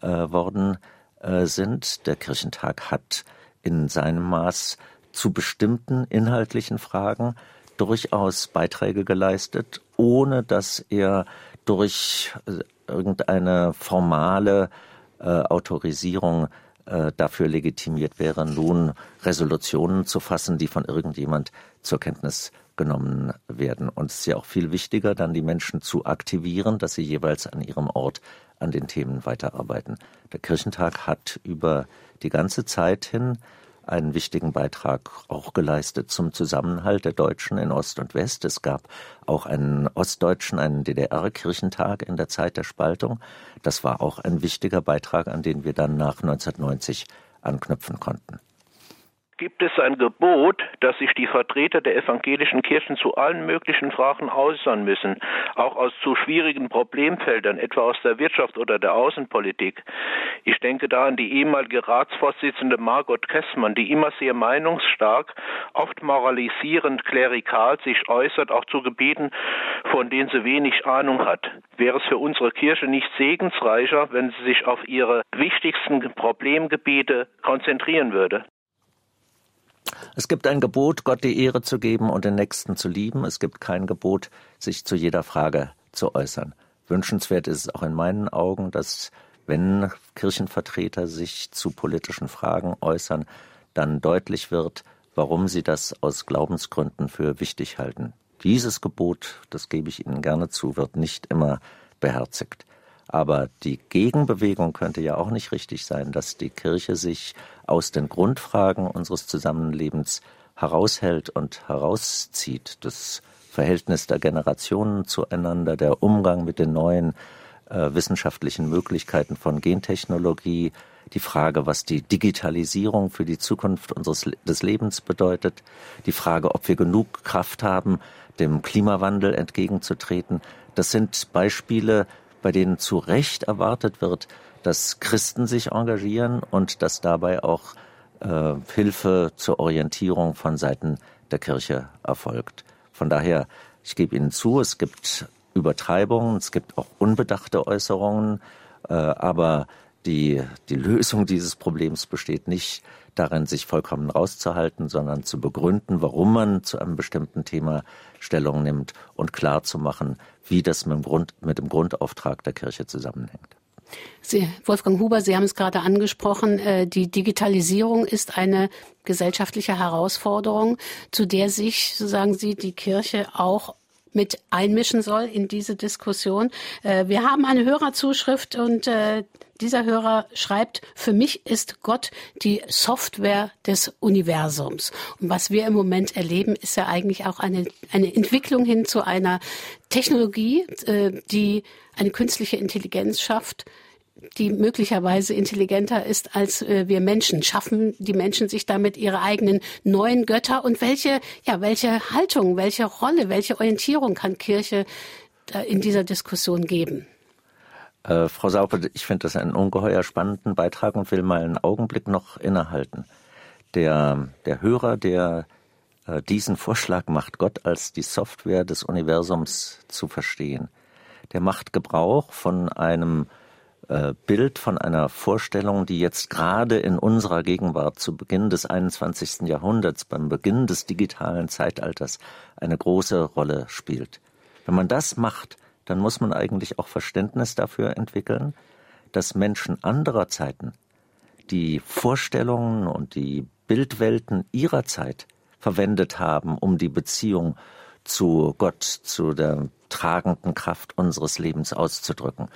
äh, worden äh, sind. Der Kirchentag hat in seinem Maß zu bestimmten inhaltlichen Fragen durchaus Beiträge geleistet, ohne dass er durch äh, irgendeine formale äh, Autorisierung äh, dafür legitimiert wäre, nun Resolutionen zu fassen, die von irgendjemand zur Kenntnis genommen werden. Und es ist ja auch viel wichtiger, dann die Menschen zu aktivieren, dass sie jeweils an ihrem Ort an den Themen weiterarbeiten. Der Kirchentag hat über die ganze Zeit hin einen wichtigen Beitrag auch geleistet zum Zusammenhalt der Deutschen in Ost und West. Es gab auch einen ostdeutschen, einen DDR-Kirchentag in der Zeit der Spaltung. Das war auch ein wichtiger Beitrag, an den wir dann nach 1990 anknüpfen konnten gibt es ein Gebot, dass sich die Vertreter der evangelischen Kirchen zu allen möglichen Fragen äußern müssen, auch aus zu schwierigen Problemfeldern, etwa aus der Wirtschaft oder der Außenpolitik. Ich denke da an die ehemalige Ratsvorsitzende Margot Kessmann, die immer sehr meinungsstark, oft moralisierend klerikal sich äußert, auch zu Gebieten, von denen sie wenig Ahnung hat. Wäre es für unsere Kirche nicht segensreicher, wenn sie sich auf ihre wichtigsten Problemgebiete konzentrieren würde? Es gibt ein Gebot, Gott die Ehre zu geben und den Nächsten zu lieben. Es gibt kein Gebot, sich zu jeder Frage zu äußern. Wünschenswert ist es auch in meinen Augen, dass wenn Kirchenvertreter sich zu politischen Fragen äußern, dann deutlich wird, warum sie das aus Glaubensgründen für wichtig halten. Dieses Gebot, das gebe ich Ihnen gerne zu, wird nicht immer beherzigt. Aber die Gegenbewegung könnte ja auch nicht richtig sein, dass die Kirche sich aus den Grundfragen unseres Zusammenlebens heraushält und herauszieht. Das Verhältnis der Generationen zueinander, der Umgang mit den neuen äh, wissenschaftlichen Möglichkeiten von Gentechnologie, die Frage, was die Digitalisierung für die Zukunft unseres des Lebens bedeutet, die Frage, ob wir genug Kraft haben, dem Klimawandel entgegenzutreten. Das sind Beispiele, bei denen zu Recht erwartet wird, dass Christen sich engagieren und dass dabei auch äh, Hilfe zur Orientierung von Seiten der Kirche erfolgt. Von daher, ich gebe Ihnen zu, es gibt Übertreibungen, es gibt auch unbedachte Äußerungen, äh, aber die, die Lösung dieses Problems besteht nicht darin, sich vollkommen rauszuhalten, sondern zu begründen, warum man zu einem bestimmten Thema Stellung nimmt und klar zu machen, wie das mit dem, Grund, mit dem Grundauftrag der Kirche zusammenhängt. Sie, Wolfgang Huber, Sie haben es gerade angesprochen, äh, die Digitalisierung ist eine gesellschaftliche Herausforderung, zu der sich, so sagen Sie, die Kirche auch mit einmischen soll in diese Diskussion. Äh, wir haben eine Hörerzuschrift und äh, dieser Hörer schreibt, für mich ist Gott die Software des Universums. Und was wir im Moment erleben, ist ja eigentlich auch eine, eine Entwicklung hin zu einer Technologie, äh, die eine künstliche Intelligenz schafft, die möglicherweise intelligenter ist als äh, wir Menschen. Schaffen die Menschen sich damit ihre eigenen neuen Götter und welche, ja, welche Haltung, welche Rolle, welche Orientierung kann Kirche in dieser Diskussion geben? Äh, Frau Saupe, ich finde das einen ungeheuer spannenden Beitrag und will mal einen Augenblick noch innehalten. Der, der Hörer, der äh, diesen Vorschlag macht, Gott als die Software des Universums zu verstehen, der macht Gebrauch von einem äh, Bild von einer Vorstellung, die jetzt gerade in unserer Gegenwart zu Beginn des 21. Jahrhunderts, beim Beginn des digitalen Zeitalters, eine große Rolle spielt. Wenn man das macht, dann muss man eigentlich auch Verständnis dafür entwickeln, dass Menschen anderer Zeiten die Vorstellungen und die Bildwelten ihrer Zeit verwendet haben, um die Beziehung zu Gott, zu der tragenden Kraft unseres Lebens auszudrücken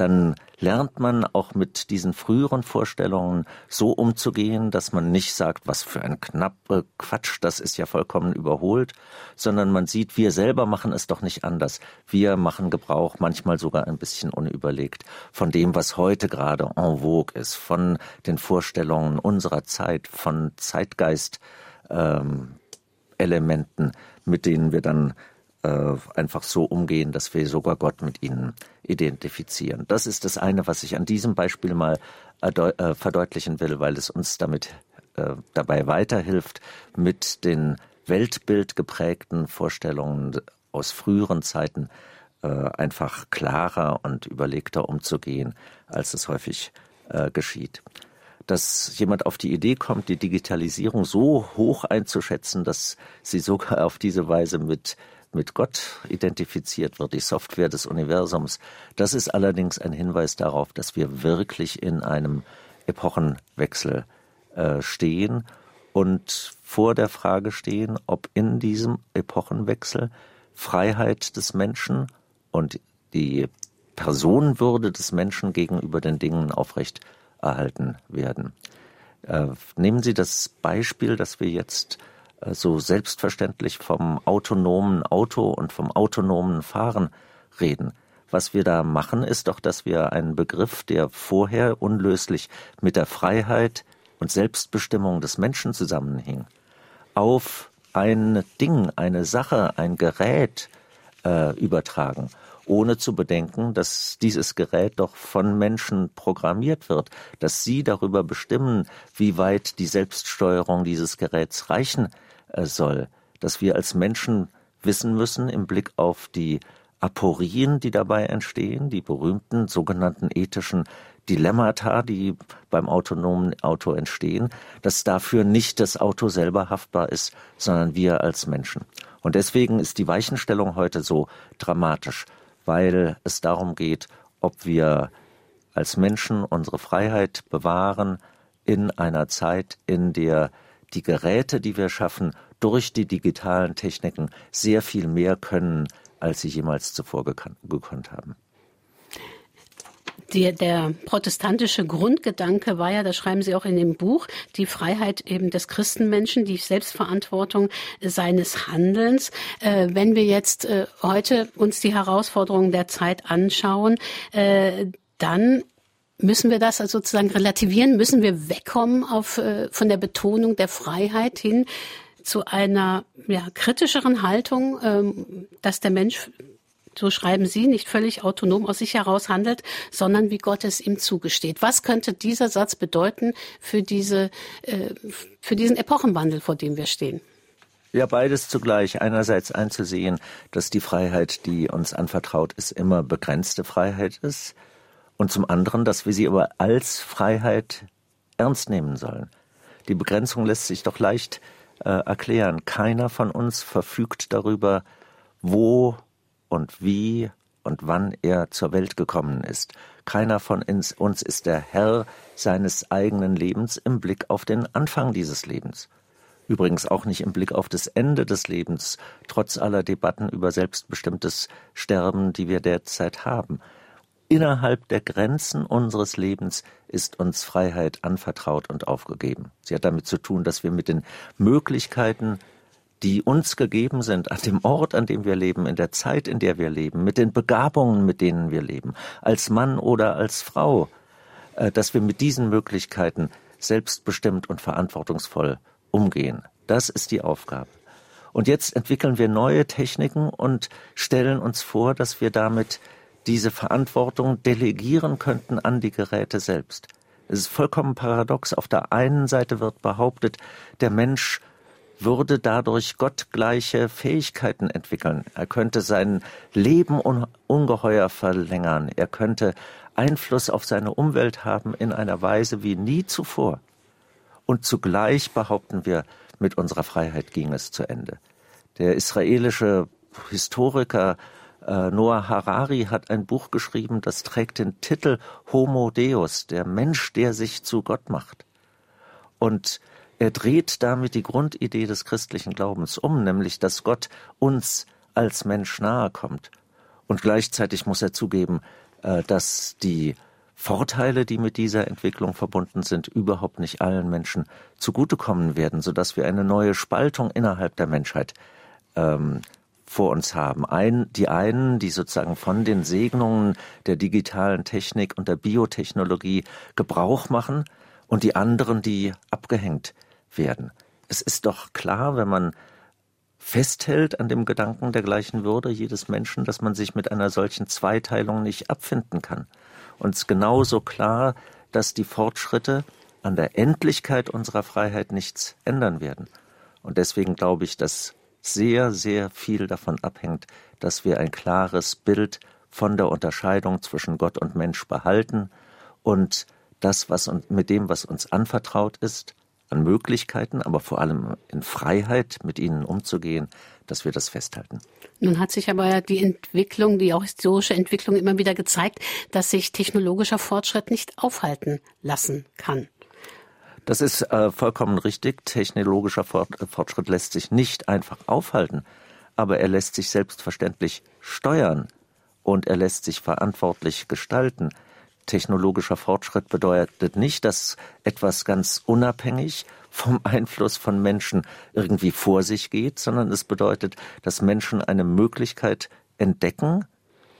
dann lernt man auch mit diesen früheren Vorstellungen so umzugehen, dass man nicht sagt, was für ein knappe Quatsch, das ist ja vollkommen überholt, sondern man sieht, wir selber machen es doch nicht anders. Wir machen Gebrauch, manchmal sogar ein bisschen unüberlegt, von dem, was heute gerade en vogue ist, von den Vorstellungen unserer Zeit, von Zeitgeist, ähm, Elementen, mit denen wir dann äh, einfach so umgehen, dass wir sogar Gott mit ihnen identifizieren. Das ist das eine, was ich an diesem Beispiel mal äh, verdeutlichen will, weil es uns damit äh, dabei weiterhilft, mit den Weltbild geprägten Vorstellungen aus früheren Zeiten äh, einfach klarer und überlegter umzugehen, als es häufig geschieht dass jemand auf die Idee kommt, die Digitalisierung so hoch einzuschätzen, dass sie sogar auf diese Weise mit mit Gott identifiziert wird, die Software des Universums. Das ist allerdings ein Hinweis darauf, dass wir wirklich in einem Epochenwechsel äh, stehen und vor der Frage stehen, ob in diesem Epochenwechsel Freiheit des Menschen und die Personenwürde des Menschen gegenüber den Dingen aufrecht erhalten werden. Äh, nehmen Sie das Beispiel, das wir jetzt so selbstverständlich vom autonomen Auto und vom autonomen Fahren reden. Was wir da machen, ist doch, dass wir einen Begriff, der vorher unlöslich mit der Freiheit und Selbstbestimmung des Menschen zusammenhing, auf ein Ding, eine Sache, ein Gerät äh, übertragen, ohne zu bedenken, dass dieses Gerät doch von Menschen programmiert wird, dass sie darüber bestimmen, wie weit die Selbststeuerung dieses Geräts reichen äh, soll, dass wir als Menschen wissen müssen im Blick auf die Aporien, die dabei entstehen, die berühmten sogenannten ethischen Dilemmata, die beim autonomen Auto entstehen, dass dafür nicht das Auto selber haftbar ist, sondern wir als Menschen. Und deswegen ist die Weichenstellung heute so dramatisch, weil es darum geht, ob wir als Menschen unsere Freiheit bewahren in einer Zeit, in der die Geräte, die wir schaffen, durch die digitalen Techniken sehr viel mehr können, als sie jemals zuvor gekonnt haben. Die, der protestantische Grundgedanke war ja, das schreiben Sie auch in dem Buch, die Freiheit eben des Christenmenschen, die Selbstverantwortung seines Handelns. Äh, wenn wir jetzt äh, heute uns die Herausforderungen der Zeit anschauen, äh, dann Müssen wir das also sozusagen relativieren? Müssen wir wegkommen auf, äh, von der Betonung der Freiheit hin zu einer ja, kritischeren Haltung, ähm, dass der Mensch, so schreiben Sie, nicht völlig autonom aus sich heraus handelt, sondern wie Gott es ihm zugesteht? Was könnte dieser Satz bedeuten für, diese, äh, für diesen Epochenwandel, vor dem wir stehen? Ja, beides zugleich. Einerseits einzusehen, dass die Freiheit, die uns anvertraut ist, immer begrenzte Freiheit ist und zum anderen, dass wir sie aber als Freiheit ernst nehmen sollen. Die Begrenzung lässt sich doch leicht äh, erklären. Keiner von uns verfügt darüber, wo und wie und wann er zur Welt gekommen ist. Keiner von uns ist der Herr seines eigenen Lebens im Blick auf den Anfang dieses Lebens. Übrigens auch nicht im Blick auf das Ende des Lebens, trotz aller Debatten über selbstbestimmtes Sterben, die wir derzeit haben. Innerhalb der Grenzen unseres Lebens ist uns Freiheit anvertraut und aufgegeben. Sie hat damit zu tun, dass wir mit den Möglichkeiten, die uns gegeben sind, an dem Ort, an dem wir leben, in der Zeit, in der wir leben, mit den Begabungen, mit denen wir leben, als Mann oder als Frau, äh, dass wir mit diesen Möglichkeiten selbstbestimmt und verantwortungsvoll umgehen. Das ist die Aufgabe. Und jetzt entwickeln wir neue Techniken und stellen uns vor, dass wir damit diese Verantwortung delegieren könnten an die Geräte selbst. Es ist vollkommen paradox. Auf der einen Seite wird behauptet, der Mensch würde dadurch gottgleiche Fähigkeiten entwickeln. Er könnte sein Leben ungeheuer verlängern. Er könnte Einfluss auf seine Umwelt haben in einer Weise wie nie zuvor. Und zugleich behaupten wir, mit unserer Freiheit ging es zu Ende. Der israelische Historiker Noah Harari hat ein Buch geschrieben, das trägt den Titel Homo Deus, der Mensch, der sich zu Gott macht. Und er dreht damit die Grundidee des christlichen Glaubens um, nämlich, dass Gott uns als Mensch nahe kommt. Und gleichzeitig muss er zugeben, äh, dass die Vorteile, die mit dieser Entwicklung verbunden sind, überhaupt nicht allen Menschen zugutekommen werden, sodass wir eine neue Spaltung innerhalb der Menschheit ähm, vor uns haben. Ein, die einen, die sozusagen von den Segnungen der digitalen Technik und der Biotechnologie Gebrauch machen und die anderen, die abgehängt werden. Es ist doch klar, wenn man festhält an dem Gedanken der gleichen Würde jedes Menschen, dass man sich mit einer solchen Zweiteilung nicht abfinden kann. Ist genauso klar, dass die Fortschritte an der Endlichkeit unserer Freiheit nichts ändern werden. Und deswegen glaube ich, dass sehr, sehr viel davon abhängt, dass wir ein klares Bild von der Unterscheidung zwischen Gott und Mensch behalten und das, was mit dem, was uns anvertraut ist, an Möglichkeiten, aber vor allem in Freiheit mit ihnen umzugehen, dass wir das festhalten. Nun hat sich aber die Entwicklung, die auch historische Entwicklung immer wieder gezeigt, dass sich technologischer Fortschritt nicht aufhalten lassen kann. Das ist äh, vollkommen richtig. Technologischer Fortschritt lässt sich nicht einfach aufhalten, aber er lässt sich selbstverständlich steuern und er lässt sich verantwortlich gestalten. Technologischer Fortschritt bedeutet nicht, dass etwas ganz unabhängig vom (laughs) Einfluss von Menschen irgendwie vor sich geht, sondern es bedeutet, dass Menschen eine Möglichkeit entdecken,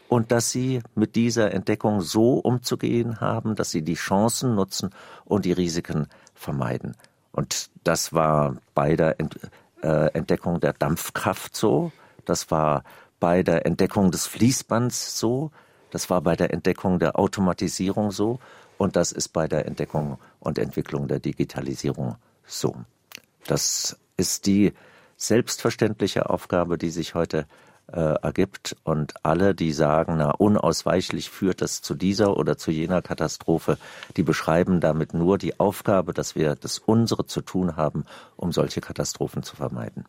und dass sie mit dieser Entdeckung so umzugehen haben, dass sie die Chancen nutzen und die Risiken vermeiden. Und das war bei der Ent äh, Entdeckung der Dampfkraft so, das war bei der Entdeckung des Fließbands so, das war bei der Entdeckung der Automatisierung so und das ist bei der Entdeckung und Entwicklung der Digitalisierung so. Das ist die selbstverständliche Aufgabe, die sich heute äh, ergibt. Und alle, die sagen, na, unausweichlich führt das zu dieser oder zu jener Katastrophe, die beschreiben damit nur die Aufgabe, dass wir das unsere zu tun haben, um solche Katastrophen zu vermeiden.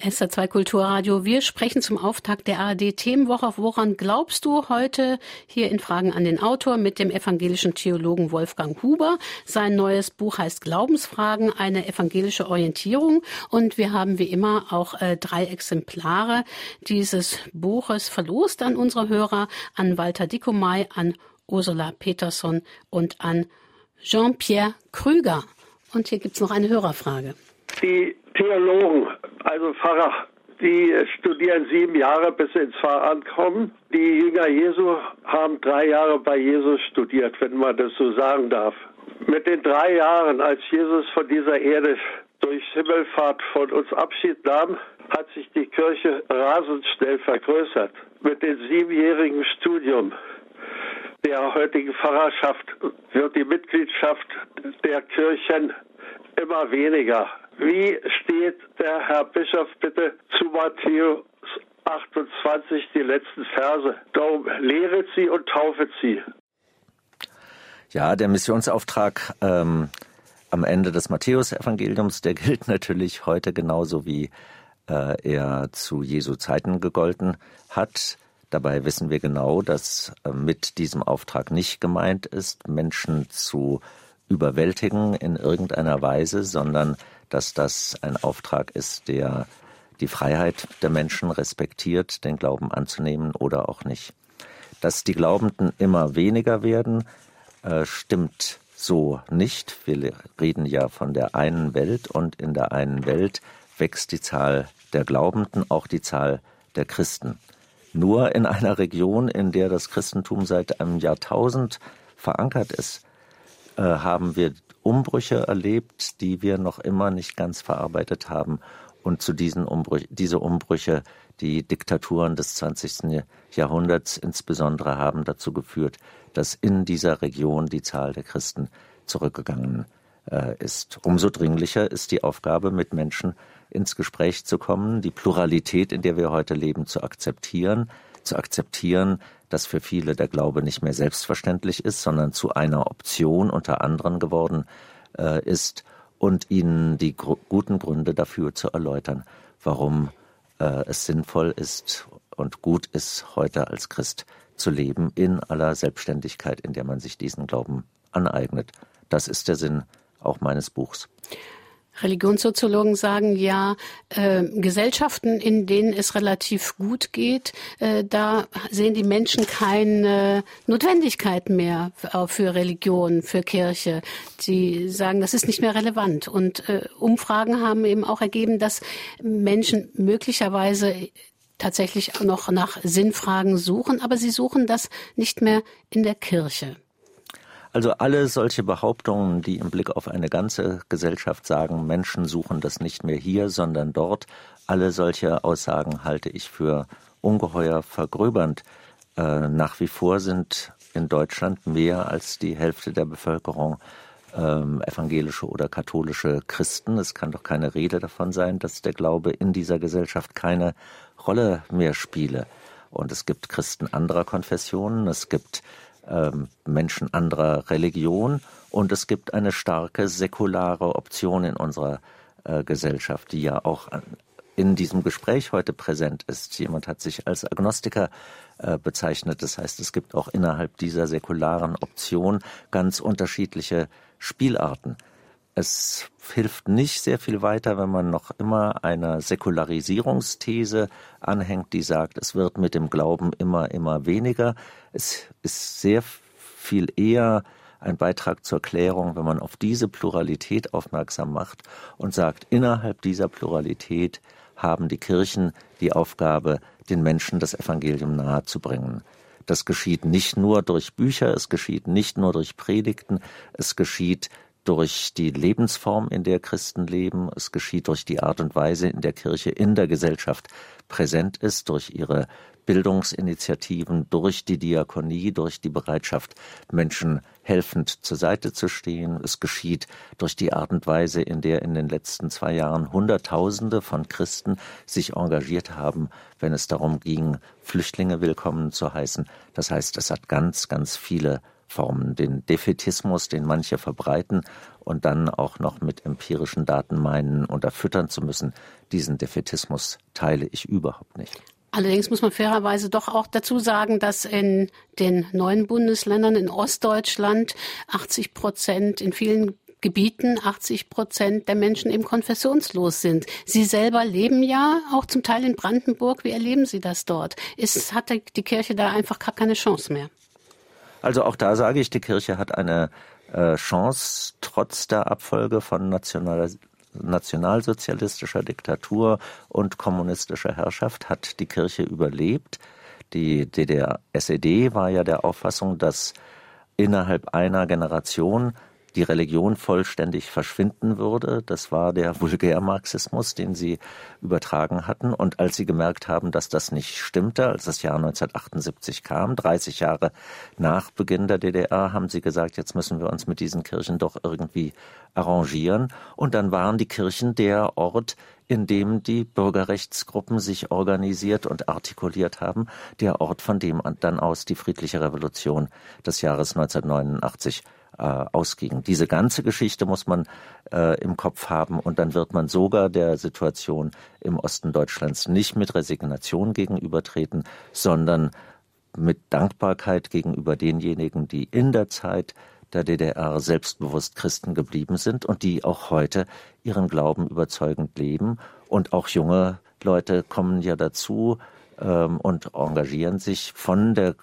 SR2 Kulturradio. Wir sprechen zum Auftakt der ARD Themenwoche. Woran glaubst du heute hier in Fragen an den Autor mit dem evangelischen Theologen Wolfgang Huber? Sein neues Buch heißt Glaubensfragen, eine evangelische Orientierung. Und wir haben wie immer auch äh, drei Exemplare dieses Buches verlost an unsere Hörer, an Walter Dickomay, an Ursula Peterson und an Jean-Pierre Krüger. Und hier gibt's noch eine Hörerfrage. Die Theologen, also Pfarrer die studieren sieben Jahre, bis sie ins Pfarramt kommen. Die Jünger Jesu haben drei Jahre bei Jesus studiert, wenn man das so sagen darf. Mit den drei Jahren, als Jesus von dieser Erde durch Himmelfahrt von uns Abschied nahm, hat sich die Kirche rasend schnell vergrößert. Mit dem siebenjährigen Studium der heutigen Pfarrerschaft wird die Mitgliedschaft der Kirchen immer weniger. Wie steht der Herr Bischof bitte zu Matthäus 28, die letzten Verse? Darum lehret sie und taufet sie. Ja, der Missionsauftrag ähm, am Ende des Matthäusevangeliums, der gilt natürlich heute genauso wie äh, er zu Jesu Zeiten gegolten hat. Dabei wissen wir genau, dass äh, mit diesem Auftrag nicht gemeint ist, Menschen zu überwältigen in irgendeiner Weise, sondern dass das ein Auftrag ist, der die Freiheit der Menschen respektiert, den Glauben anzunehmen oder auch nicht. Dass die Glaubenden immer weniger werden, äh, stimmt so nicht. Wir reden ja von der einen Welt und in der einen Welt wächst die Zahl der Glaubenden, auch die Zahl der Christen. Nur in einer Region, in der das Christentum seit einem Jahrtausend verankert ist, äh, haben wir Umbrüche erlebt, die wir noch immer nicht ganz verarbeitet haben. Und zu diesen Umbrüchen, diese Umbrüche, die Diktaturen des 20. Jahrhunderts insbesondere haben dazu geführt, dass in dieser Region die Zahl der Christen zurückgegangen äh, ist. Umso dringlicher ist die Aufgabe, mit Menschen ins Gespräch zu kommen, die Pluralität, in der wir heute leben, zu akzeptieren, zu akzeptieren, dass für viele der Glaube nicht mehr selbstverständlich ist, sondern zu einer Option unter anderen geworden äh, ist und ihnen die gr guten Gründe dafür zu erläutern, warum äh, es sinnvoll ist und gut ist, heute als Christ zu leben in aller Selbstständigkeit, in der man sich diesen Glauben aneignet. Das ist der Sinn auch meines Buchs. Religionssoziologen sagen ja, äh, Gesellschaften, in denen es relativ gut geht, äh, da sehen die Menschen keine Notwendigkeit mehr für Religion, für Kirche. Sie sagen, das ist nicht mehr relevant. Und äh, Umfragen haben eben auch ergeben, dass Menschen möglicherweise tatsächlich noch nach Sinnfragen suchen, aber sie suchen das nicht mehr in der Kirche. Also alle solche Behauptungen, die im Blick auf eine ganze Gesellschaft sagen, Menschen suchen das nicht mehr hier, sondern dort, alle solche Aussagen halte ich für ungeheuer vergröbernd. Äh, nach wie vor sind in Deutschland mehr als die Hälfte der Bevölkerung ähm, evangelische oder katholische Christen. Es kann doch keine Rede davon sein, dass der Glaube in dieser Gesellschaft keine Rolle mehr spiele. Und es gibt Christen anderer Konfessionen, es gibt Menschen anderer Religion und es gibt eine starke säkulare Option in unserer äh, Gesellschaft, die ja auch in diesem Gespräch heute präsent ist. Jemand hat sich als Agnostiker äh, bezeichnet. Das heißt, es gibt auch innerhalb dieser säkularen Option ganz unterschiedliche Spielarten. Es hilft nicht sehr viel weiter, wenn man noch immer einer Säkularisierungsthese anhängt, die sagt, es wird mit dem Glauben immer, immer weniger. Es ist sehr viel eher ein Beitrag zur Klärung, wenn man auf diese Pluralität aufmerksam macht und sagt, innerhalb dieser Pluralität haben die Kirchen die Aufgabe, den Menschen das Evangelium nahezubringen. Das geschieht nicht nur durch Bücher, es geschieht nicht nur durch Predigten, es geschieht durch die Lebensform, in der Christen leben. Es geschieht durch die Art und Weise, in der Kirche in der Gesellschaft präsent ist, durch ihre Bildungsinitiativen, durch die Diakonie, durch die Bereitschaft, Menschen helfend zur Seite zu stehen. Es geschieht durch die Art und Weise, in der in den letzten zwei Jahren Hunderttausende von Christen sich engagiert haben, wenn es darum ging, Flüchtlinge willkommen zu heißen. Das heißt, es hat ganz, ganz viele Formen, den Defetismus, den manche verbreiten und dann auch noch mit empirischen Daten meinen, unterfüttern zu müssen, diesen Defetismus teile ich überhaupt nicht. Allerdings muss man fairerweise doch auch dazu sagen, dass in den neuen Bundesländern in Ostdeutschland 80 Prozent in vielen Gebieten 80 Prozent der Menschen eben konfessionslos sind. Sie selber leben ja auch zum Teil in Brandenburg. Wie erleben Sie das dort? Ist, hat die Kirche da einfach gar keine Chance mehr? Also auch da sage ich, die Kirche hat eine äh, Chance, trotz der Abfolge von nationaler, nationalsozialistischer Diktatur und kommunistischer Herrschaft hat die Kirche überlebt. Die DDR-SED war ja der Auffassung, dass innerhalb einer Generation die Religion vollständig verschwinden würde. Das war der Vulgärmarxismus, den sie übertragen hatten. Und als sie gemerkt haben, dass das nicht stimmte, als das Jahr 1978 kam, 30 Jahre nach Beginn der DDR, haben sie gesagt, jetzt müssen wir uns mit diesen Kirchen doch irgendwie arrangieren. Und dann waren die Kirchen der Ort, in dem die Bürgerrechtsgruppen sich organisiert und artikuliert haben, der Ort, von dem dann aus die friedliche Revolution des Jahres 1989 äh, ausging. Diese ganze Geschichte muss man äh, im Kopf haben und dann wird man sogar der Situation im Osten Deutschlands nicht mit Resignation gegenübertreten, sondern mit Dankbarkeit gegenüber denjenigen, die in der Zeit der DDR selbstbewusst Christen geblieben sind und die auch heute ihren Glauben überzeugend leben. Und auch junge Leute kommen ja dazu ähm, und engagieren sich von der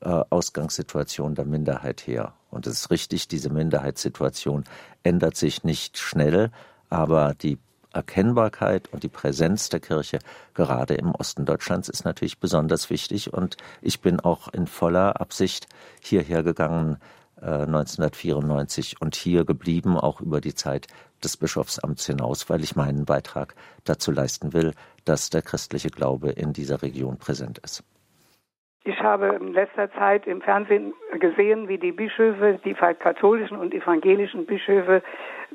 äh, Ausgangssituation der Minderheit her. Und es ist richtig, diese Minderheitssituation ändert sich nicht schnell, aber die Erkennbarkeit und die Präsenz der Kirche gerade im Osten Deutschlands ist natürlich besonders wichtig. Und ich bin auch in voller Absicht hierher gegangen äh, 1994 und hier geblieben, auch über die Zeit des Bischofsamts hinaus, weil ich meinen Beitrag dazu leisten will, dass der christliche Glaube in dieser Region präsent ist. Ich habe in letzter Zeit im Fernsehen gesehen, wie die Bischöfe, die katholischen und evangelischen Bischöfe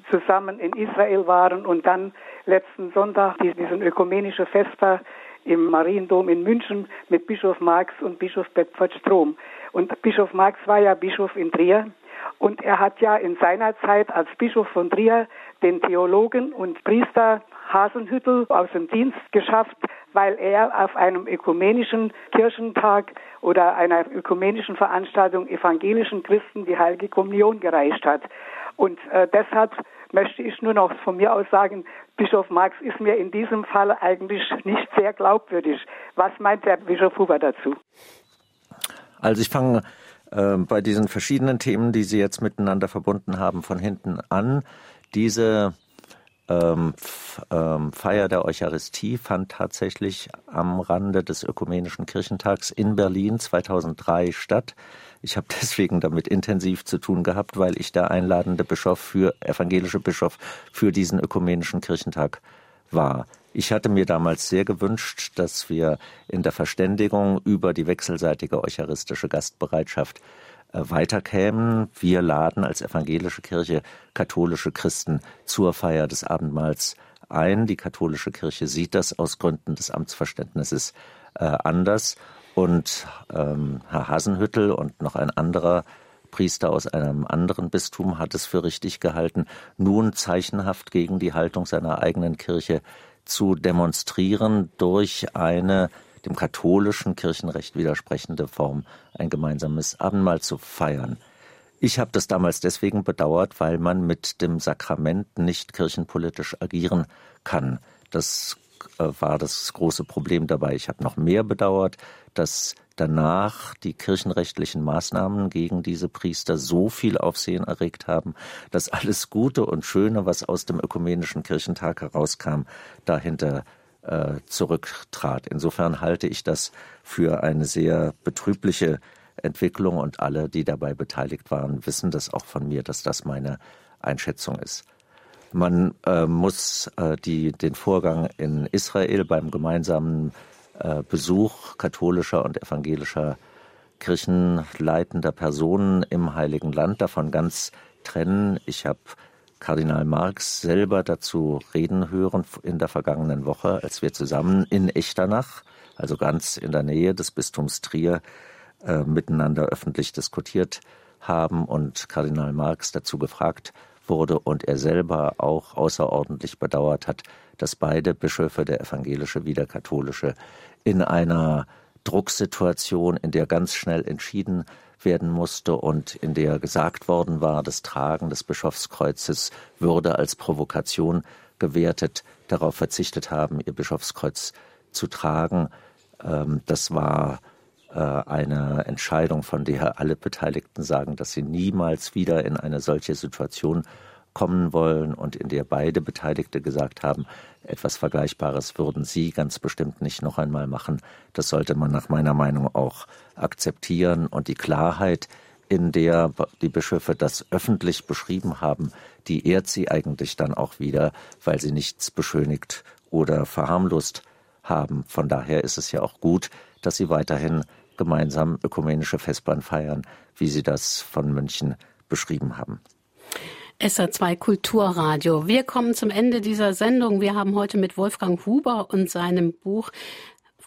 zusammen in Israel waren und dann letzten Sonntag diesen ökumenische Vesper im Mariendom in München mit Bischof Marx und Bischof Bedford Strom. Und Bischof Marx war ja Bischof in Trier und er hat ja in seiner Zeit als Bischof von Trier den Theologen und Priester Hasenhüttel aus dem Dienst geschafft, weil er auf einem ökumenischen Kirchentag oder einer ökumenischen Veranstaltung evangelischen Christen die heilige Kommunion gereicht hat. Und äh, deshalb möchte ich nur noch von mir aus sagen, Bischof Marx ist mir in diesem Fall eigentlich nicht sehr glaubwürdig. Was meint der Bischof Huber dazu? Also ich fange äh, bei diesen verschiedenen Themen, die Sie jetzt miteinander verbunden haben, von hinten an. Diese ähm, ähm, Feier der Eucharistie fand tatsächlich am Rande des Ökumenischen Kirchentags in Berlin 2003 statt. Ich habe (laughs) deswegen damit intensiv zu tun gehabt, weil ich der einladende Bischof für evangelische Bischof für diesen Ökumenischen Kirchentag war. Ich hatte mir damals sehr gewünscht, dass wir in der Verständigung über die wechselseitige eucharistische Gastbereitschaft weiterkämen. Wir laden als evangelische Kirche katholische Christen zur Feier des Abendmahls ein. Die katholische Kirche sieht das aus Gründen des Amtsverständnisses äh, anders. Und ähm, Herr Hasenhüttel und noch ein anderer Priester aus einem anderen Bistum hat es für richtig gehalten, nun zeichenhaft gegen die Haltung seiner eigenen Kirche zu demonstrieren durch eine dem katholischen Kirchenrecht widersprechende Form ein gemeinsames Abendmahl zu feiern. Ich habe das damals deswegen bedauert, weil man mit dem Sakrament nicht kirchenpolitisch agieren kann. Das äh, war das große Problem dabei. Ich habe noch mehr bedauert, dass danach die kirchenrechtlichen Maßnahmen gegen diese Priester so viel Aufsehen erregt haben, dass alles Gute und Schöne, was aus dem ökumenischen Kirchentag herauskam, dahinter äh, zurücktrat. Insofern halte ich das für eine sehr betrübliche Entwicklung und alle, die dabei beteiligt waren, wissen das auch von mir, dass das meine Einschätzung ist. Man äh, muss äh, die, den Vorgang in Israel beim gemeinsamen äh, Besuch katholischer und evangelischer kirchenleitender Personen im Heiligen Land davon ganz trennen. Ich habe Kardinal Marx selber dazu reden hören in der vergangenen Woche, als wir zusammen in Echternach, also ganz in der Nähe des Bistums Trier, äh, miteinander öffentlich diskutiert haben und Kardinal Marx dazu gefragt wurde und er selber auch außerordentlich bedauert hat, dass beide Bischöfe, der evangelische wie der katholische, in einer Drucksituation, in der ganz schnell entschieden werden musste und in der gesagt worden war, das Tragen des Bischofskreuzes würde als Provokation gewertet, darauf verzichtet haben, ihr Bischofskreuz zu tragen. Ähm, das war äh, eine Entscheidung, von der alle Beteiligten sagen, dass sie niemals wieder in eine solche Situation kommen wollen und in der beide Beteiligte gesagt haben, etwas Vergleichbares würden sie ganz bestimmt nicht noch einmal machen. Das sollte man nach meiner Meinung auch akzeptieren und die Klarheit, in der die Bischöfe das öffentlich beschrieben haben, die ehrt sie eigentlich dann auch wieder, weil sie nichts beschönigt oder verharmlost haben. Von daher ist es ja auch gut, dass sie weiterhin gemeinsam ökumenische Festbahn feiern, wie sie das von München beschrieben haben. SA2 Kulturradio. Wir kommen zum Ende dieser Sendung. Wir haben heute mit Wolfgang Huber und seinem Buch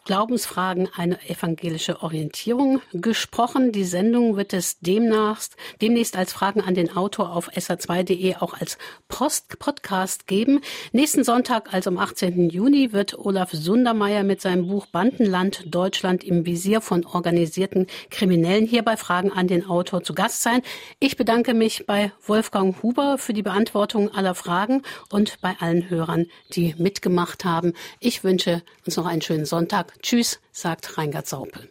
Glaubensfragen eine evangelische Orientierung gesprochen. Die Sendung wird es demnächst, demnächst als Fragen an den Autor auf sa2.de auch als Post Podcast geben. Nächsten Sonntag, also am 18. Juni, wird Olaf Sundermeier mit seinem Buch Bandenland Deutschland im Visier von organisierten Kriminellen hier bei Fragen an den Autor zu Gast sein. Ich bedanke mich bei Wolfgang Huber für die Beantwortung aller Fragen und bei allen Hörern, die mitgemacht haben. Ich wünsche uns noch einen schönen Sonntag. Tschüss, sagt Reingard Saupel.